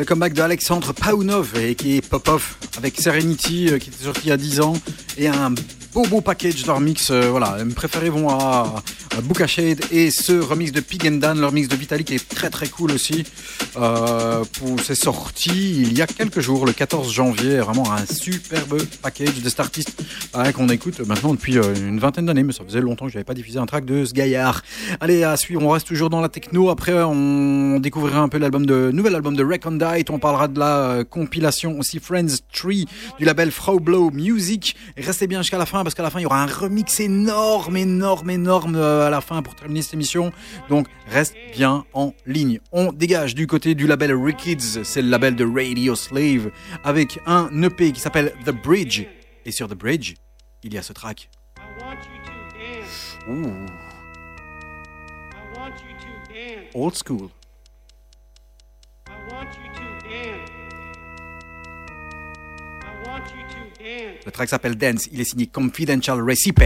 Le comeback de Alexandre Paunov et qui est Popov avec Serenity euh, qui était sorti il y a 10 ans et un beau beau package de leur mix. euh, voilà, mes préférés vont à, à Buka Shade et ce remix de Pig and Dan, leur mix de Vitalik est très très cool aussi. Euh, c'est sorti il y a quelques jours, le 14 janvier. Vraiment un superbe package de cet euh, qu'on écoute maintenant depuis euh, une vingtaine d'années, mais ça faisait longtemps que j'avais pas diffusé un track de ce gaillard. Allez, à suivre, on reste toujours dans la techno. Après, on découvrira un peu l'album de nouvel album de Recondite. On parlera de la euh, compilation aussi Friends Tree du label Frau Blow Music. Restez bien jusqu'à la fin parce qu'à la fin il y aura un remix énorme, énorme, énorme à la fin pour terminer cette émission. Donc reste bien en ligne. On dégage du côté du label Rikids, c'est le label de Radio Slave avec un EP qui s'appelle The Bridge. Et sur The Bridge, il y a ce track. Old school. Le track s'appelle Dance, il est signé Confidential Recipe.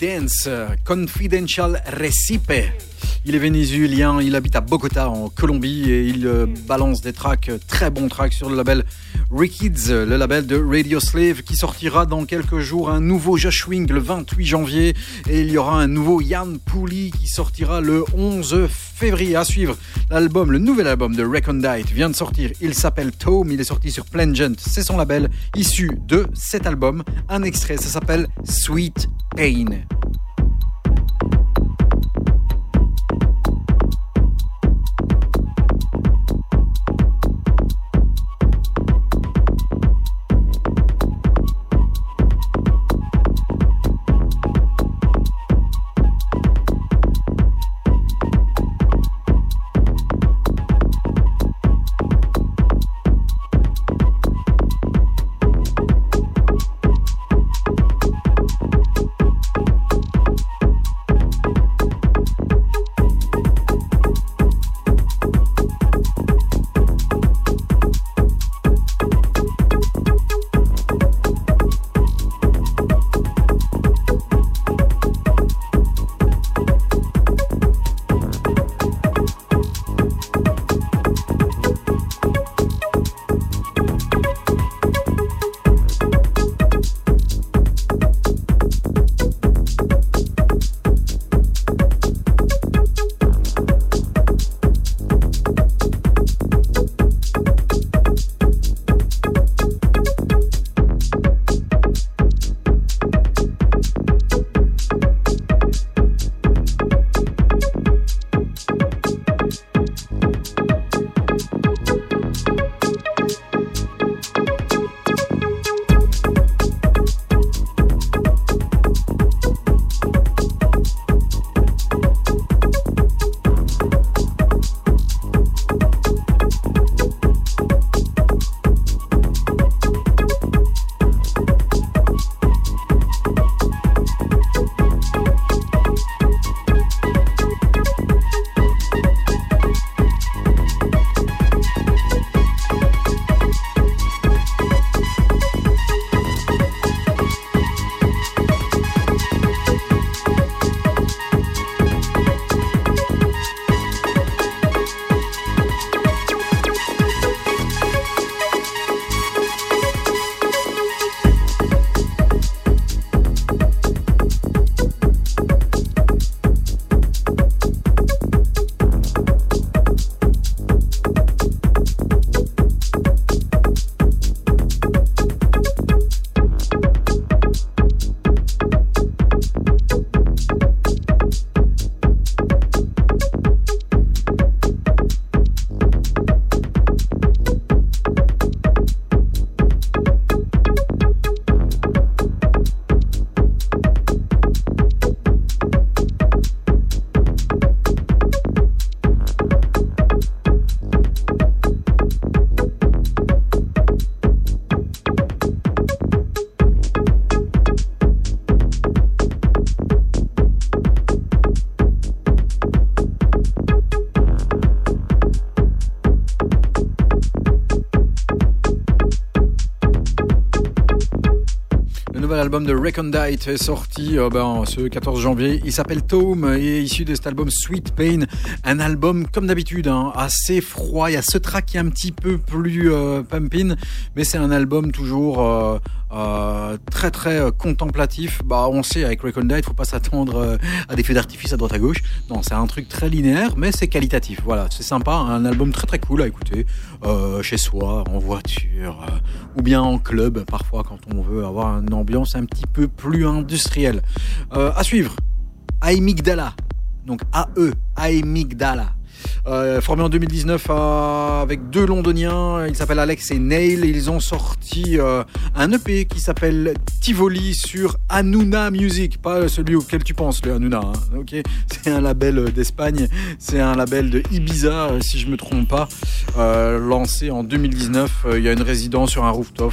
Dance, euh, Confidential Recipe. Il est vénézuélien, il habite à Bogota en Colombie et il euh, balance des tracks, euh, très bons tracks sur le label Rikids, le label de Radio Slave qui sortira dans quelques jours un nouveau Josh Wing le 28 janvier et il y aura un nouveau Yann Pouli qui sortira le 11 février à suivre. L'album, le nouvel album de Recondite vient de sortir, il s'appelle Tome, il est sorti sur Plangent, c'est son label issu de cet album. Un extrait, ça s'appelle Sweet Pain. De Recondite est sorti euh, ben, ce 14 janvier. Il s'appelle Tome et est issu de cet album Sweet Pain. Un album, comme d'habitude, hein, assez froid. Il y a ce track qui est un petit peu plus euh, pumping, mais c'est un album toujours euh, très très euh, contemplatif. Bah, on sait avec Recondite, faut pas s'attendre euh, à des feux d'artifice à droite à gauche. Non, c'est un truc très linéaire, mais c'est qualitatif. Voilà, c'est sympa. Un album très très cool à écouter chez soi, en voiture, ou bien en club parfois quand on veut avoir une ambiance un petit peu plus industrielle. À suivre, Aimigdala. Donc AE, Aimigdala. Euh, formé en 2019 euh, avec deux londoniens, ils s'appellent Alex et Neil. Ils ont sorti euh, un EP qui s'appelle Tivoli sur Anuna Music, pas celui auquel tu penses, le Anuna. hein, ok, c'est un label d'Espagne, c'est un label de Ibiza, si je me trompe pas, lancé en 2019. Euh, Il y a une résidence sur un rooftop,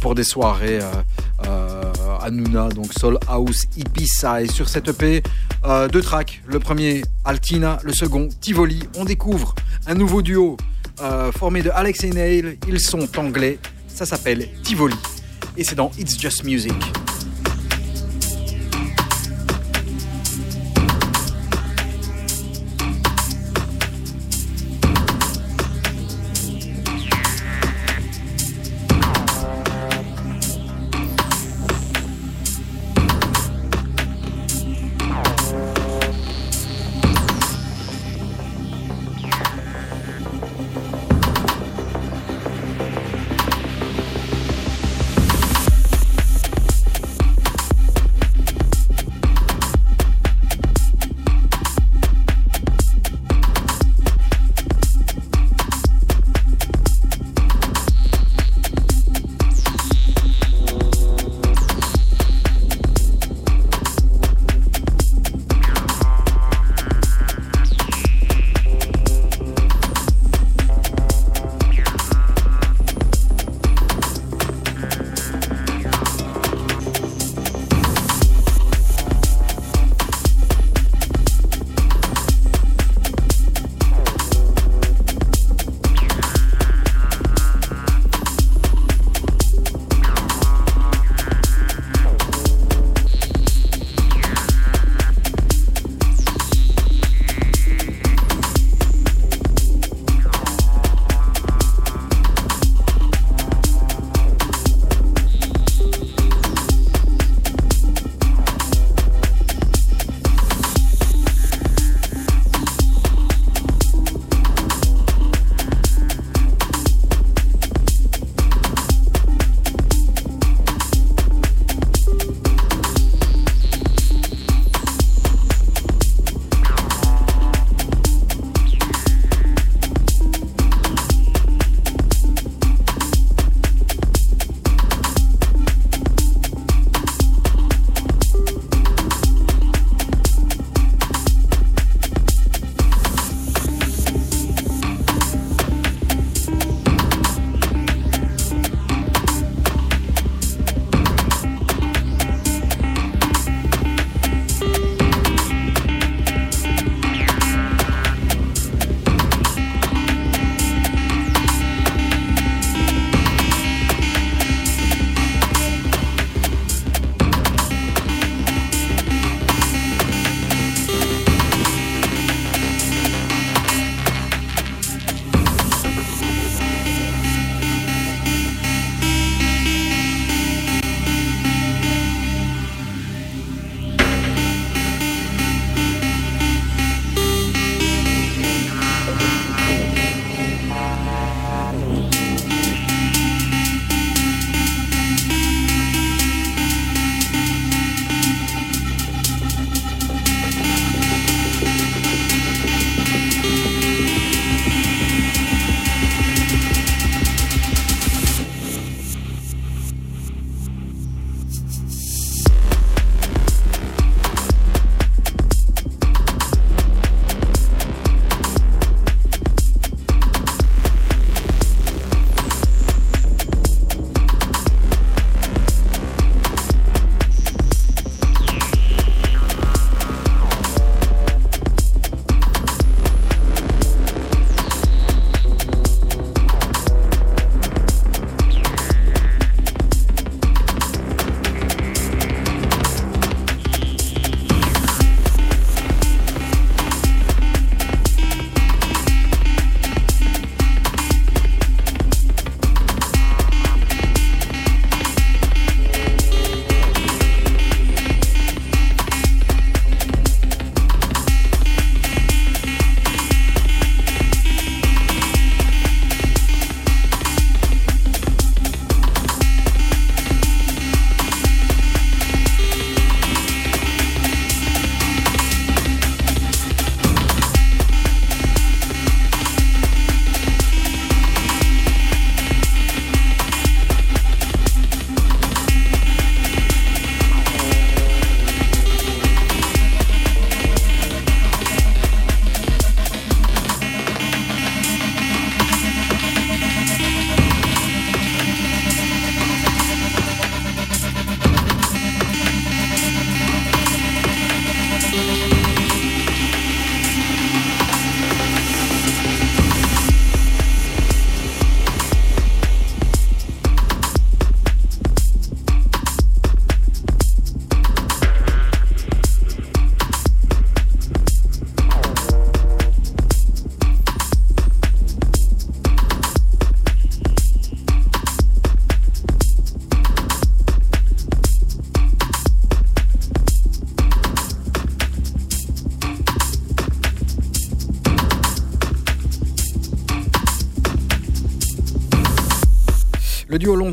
pour des soirées euh, euh, Anuna, donc Soul House Ibiza. Et sur cette EP, euh, deux tracks. Le premier, Altina, le second, Tivoli. On découvre un nouveau duo euh, formé de Alex et Neil. Ils sont anglais. Ça s'appelle Tivoli. Et c'est dans It's Just Music.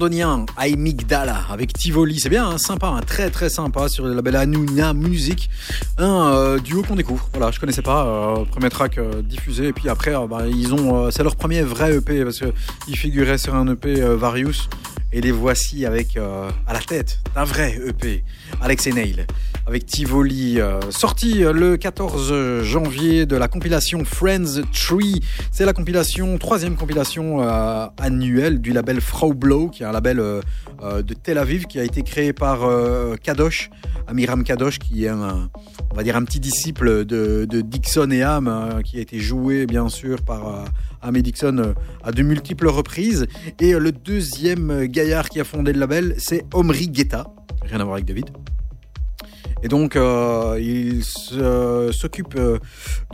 Londonien Amygdala avec Tivoli, c'est bien, hein, sympa, hein, très très sympa sur le label Anuna Music. Un euh, duo qu'on découvre. Voilà, je connaissais pas. euh, premier track euh, diffusé et puis après, bah, ils ont, c'est leur premier vrai EP parce que ils figuraient sur un EP Various et les voici avec à la tête d'un vrai EP, Alex et Neil, avec Tivoli, euh, sorti euh, le 14 janvier de la compilation Friends Tree. C'est la compilation, troisième compilation euh, annuelle du label Frau Blow, qui est un label de Tel Aviv, qui a été créé par Kadosh, Amiram Kadosh, qui est un, on va dire un petit disciple de, Dixon et Ham, euh, qui a été joué bien sûr par et Dixon à de multiples reprises. Et le deuxième gaillard qui a fondé le label, c'est Omri Guetta, rien à voir avec David. Et donc, euh, il euh, s'occupe euh,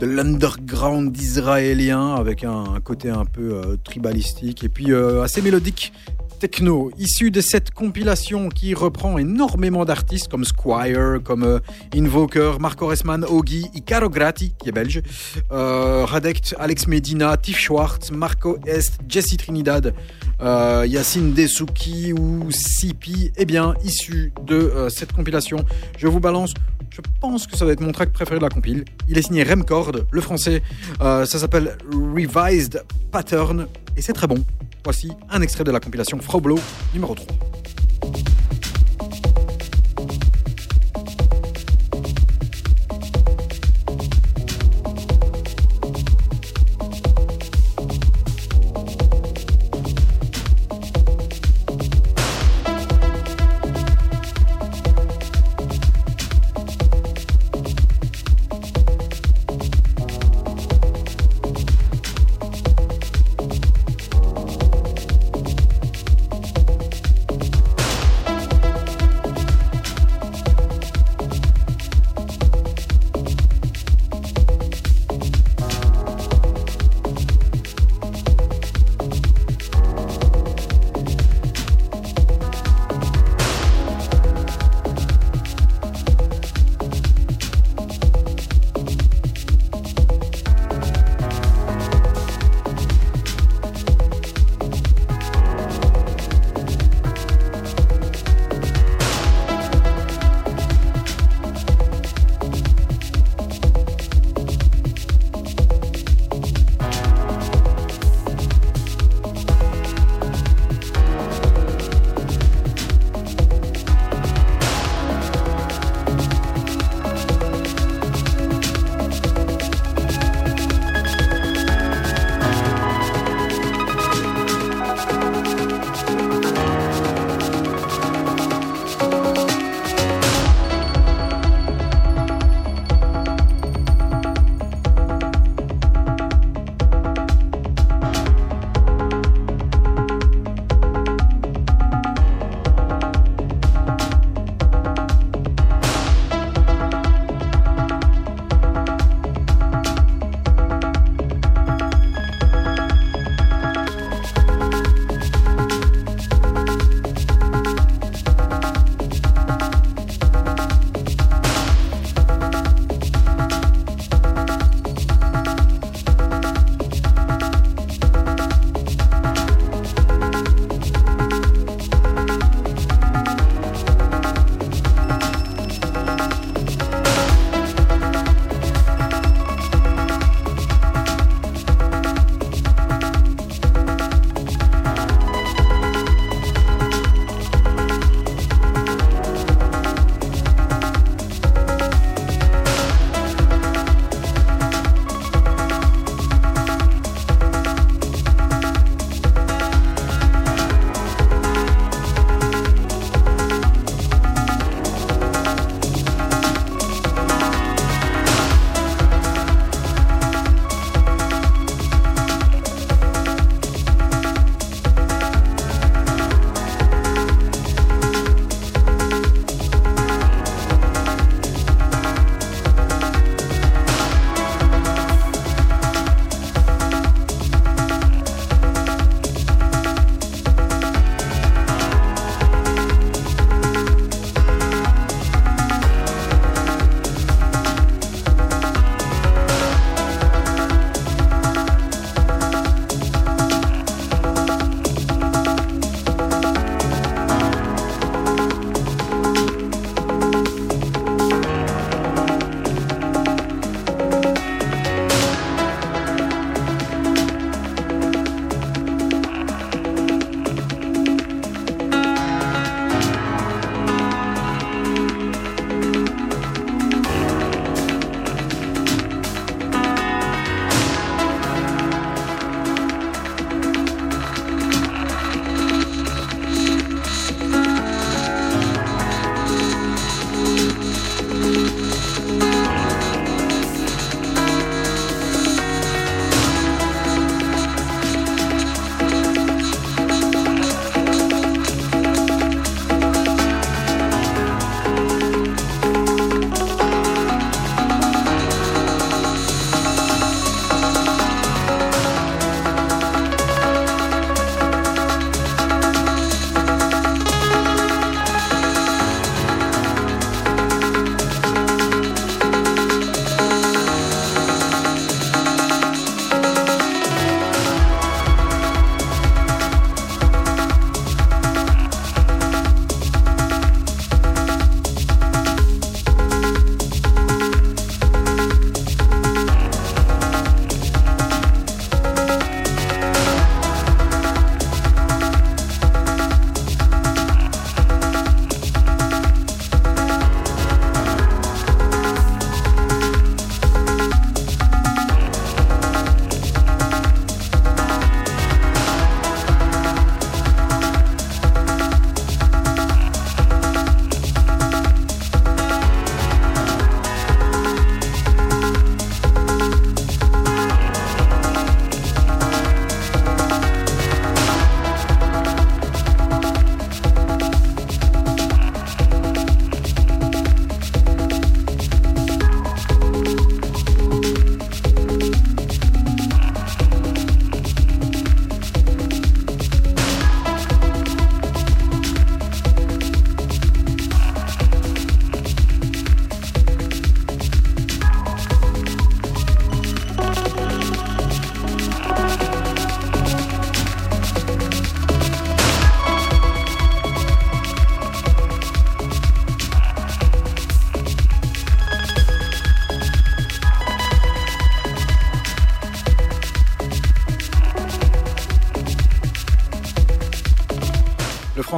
de l'underground israélien avec un, un côté un peu euh, tribalistique et puis euh, assez mélodique techno, issu de cette compilation qui reprend énormément d'artistes comme Squire, comme euh, Invoker, Marco Resman, Ogi, Icaro Grati, qui est belge, euh, Radect, Alex Medina, Tiff Schwartz, Marco Est, Jesse Trinidad, euh, Yacine Desouki ou Sipi, eh bien, issu de euh, cette compilation. Je vous balance, je pense que ça va être mon track préféré de la compile. Il est signé Remcord, le français. Ça s'appelle Revised Pattern et c'est très bon. Voici un extrait de la compilation Froblo numéro 3.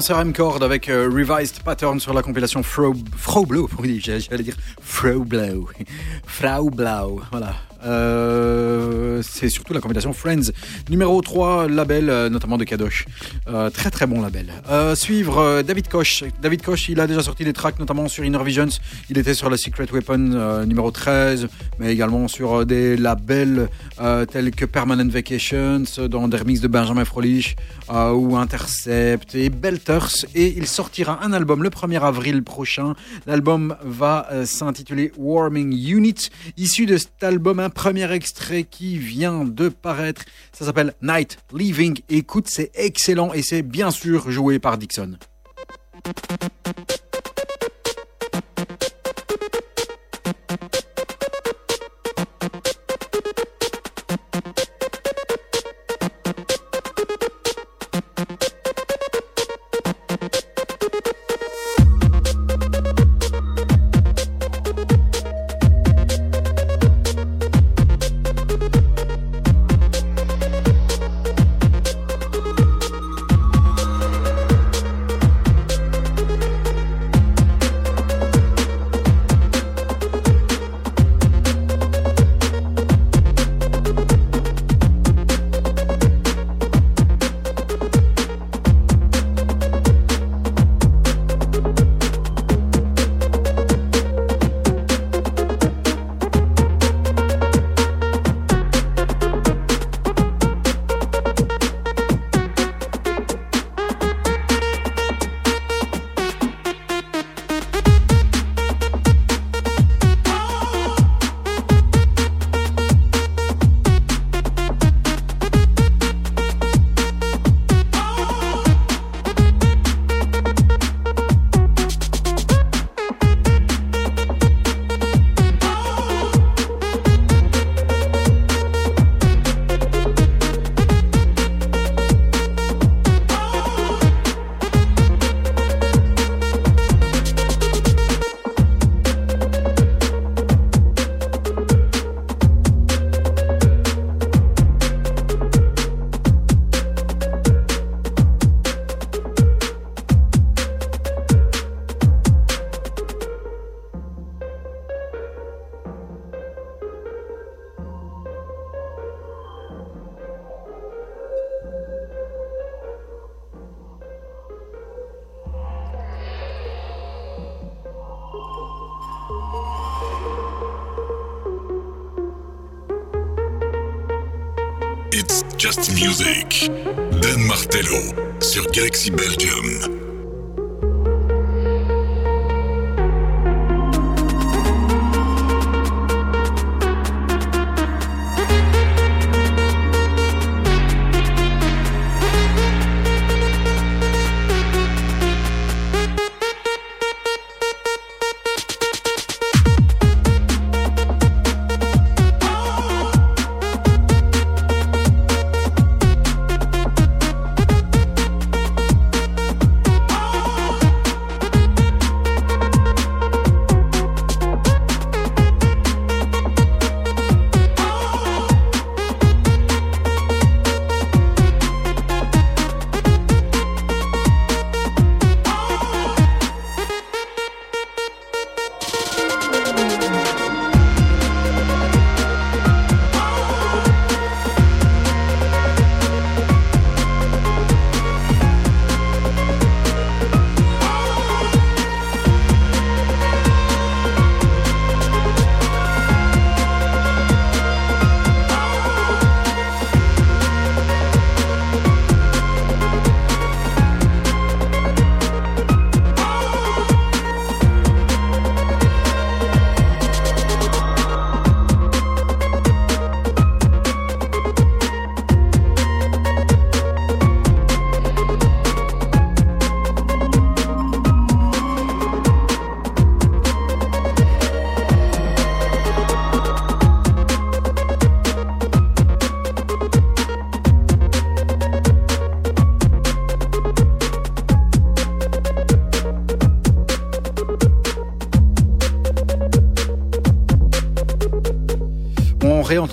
Français Remcord avec euh, Revised Pattern sur la compilation Fro, Froblow. Oui, j'allais dire Froblow. Frau Blau. Voilà. Euh, c'est surtout la compilation Friends. Numéro 3, label, euh, notamment de Kadosh. Euh, très très bon label. Euh, suivre euh, David Koch. David Koch, il a déjà sorti des tracks, notamment sur Inner Visions. Il était sur la Secret Weapon numéro 13, mais également sur des labels tels que Permanent Vacations, dans des remixes de Benjamin Frolich ou Intercept et Belters. Et il sortira un album le 1er avril prochain. L'album va s'intituler Warming Unit. Issu de cet album, un premier extrait qui vient de paraître. Ça s'appelle Night Leaving. Écoute, c'est excellent c'est bien sûr joué par Dixon.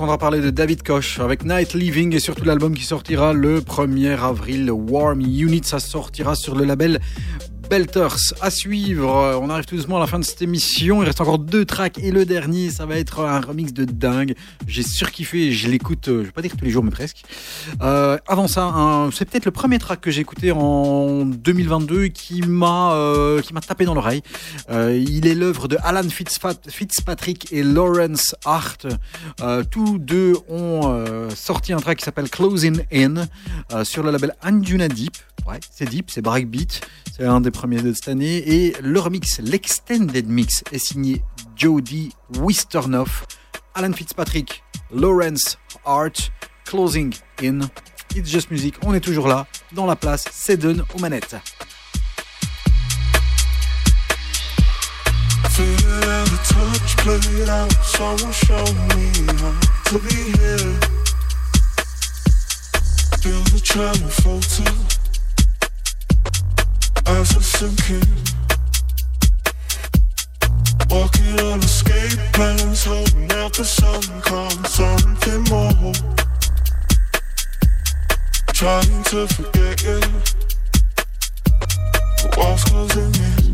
Entendra parler de David Koch avec Night Living et surtout l'album qui sortira le 1er avril, Warm Unit. Ça sortira sur le label Belters à suivre. Euh, On arrive tout doucement à la fin de cette émission. Il reste encore deux tracks et le dernier, ça va être un remix de dingue. J'ai surkiffé, je l'écoute, euh, je vais pas dire tous les jours, mais presque. Euh, avant ça, c'est peut-être le premier track que j'ai écouté en 2022 et qui m'a qui m'a tapé dans l'oreille. Il est l'œuvre de Alan Fitzpat- Fitzpatrick et Lawrence Hart. Euh, tous deux ont euh, sorti un track qui s'appelle Closing In euh, sur le label Anjuna Deep. Ouais, c'est deep, c'est breakbeat. C'est un des premiers de cette année. Et le remix, l'extended mix, est signé Jody Wisternoff, Alan Fitzpatrick, Lawrence Hart, Closing In. It's Just Music, on est toujours là, dans la place, c'est done aux manettes. Feel of touch, play out. Someone show me how to be here. Feel the tremor falter as I sink in. Walking on escape plans, hoping out the sun comes something more. Trying to forget you, but walls closing in.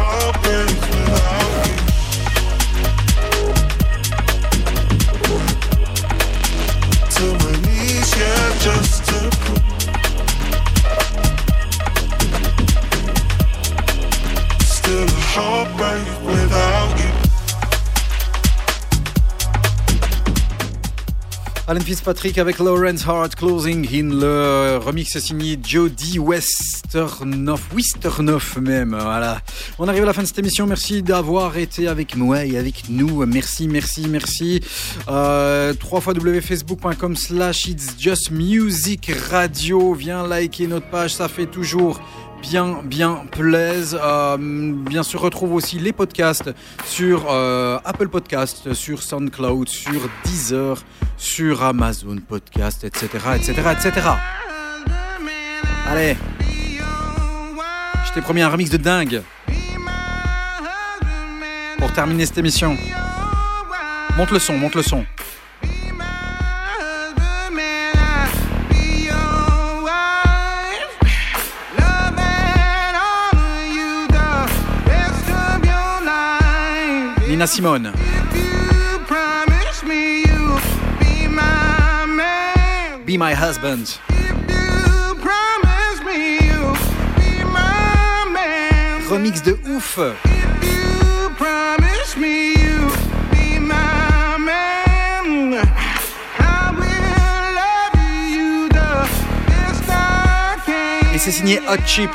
hoping Alan Fitzpatrick avec Lawrence Hart Closing in. Le remix signé Jody Westernoff, Westernoff même. Voilà. On arrive à la fin de cette émission. Merci d'avoir été avec moi et avec nous. Merci, merci, merci. Euh, 3 facebook.com slash it's just music radio. Viens liker notre page. Ça fait toujours bien bien plaise. Euh, bien sûr, retrouve aussi les podcasts sur euh, Apple Podcast, sur SoundCloud, sur Deezer, sur Amazon Podcast, etc., etc., etc. Allez, je t'ai promis un remix de dingue pour terminer cette émission. Monte le son, monte le son. Nina Simone. Be my husband. Remix de ouf. Et c'est signé Hot Chip.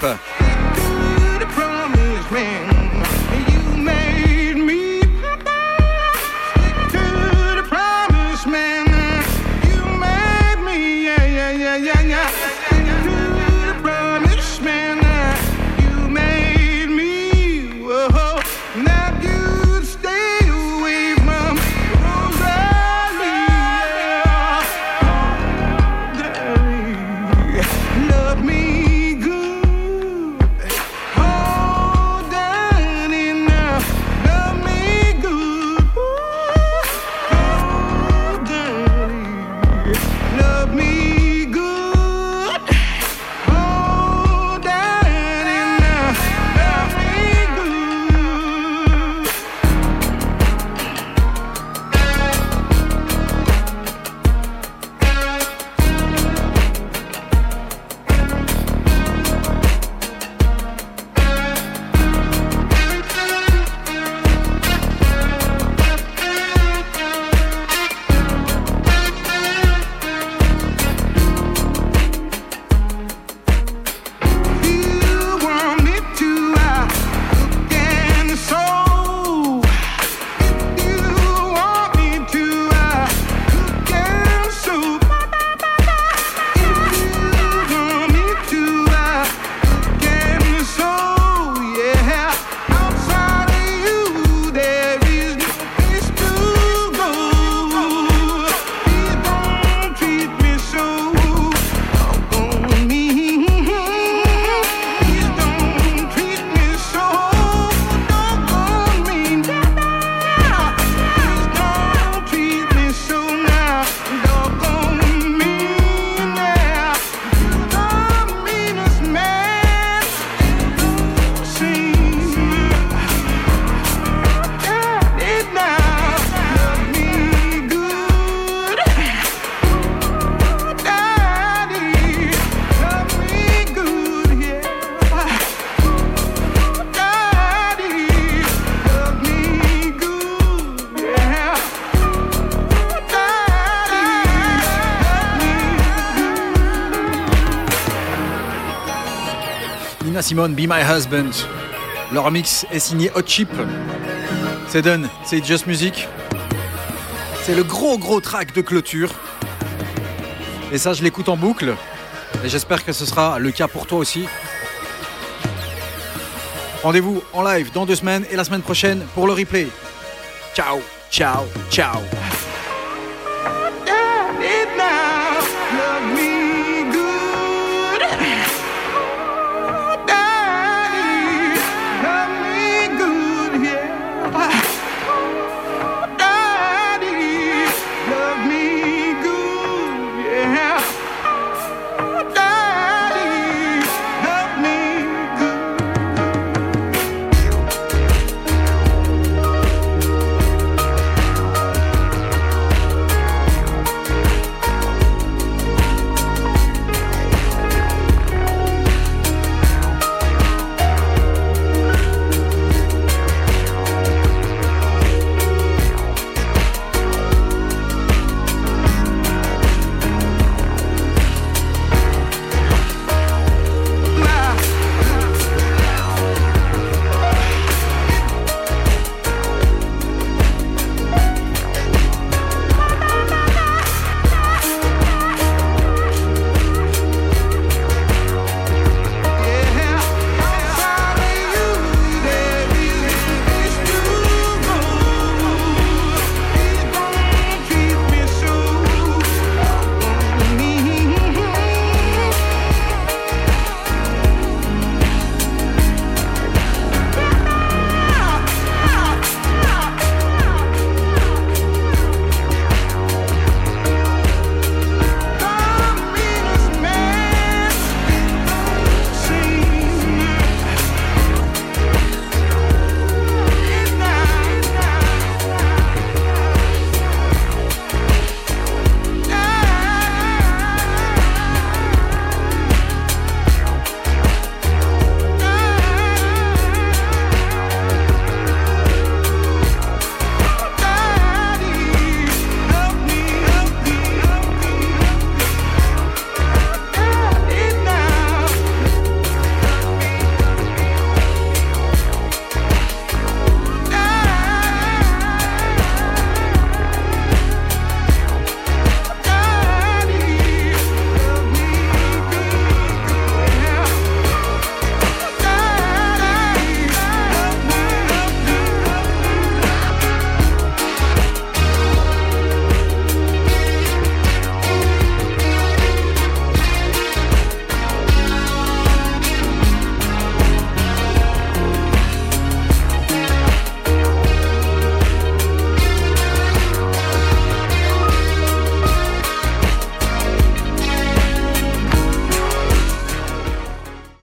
Simone, Be My Husband. Le remix est signé Hot Chip. C'est done, c'est Just Music. C'est le gros gros track de clôture. Et ça, je l'écoute en boucle. Et j'espère que ce sera le cas pour toi aussi. Rendez-vous en live dans deux semaines et la semaine prochaine pour le replay. Ciao, ciao, ciao.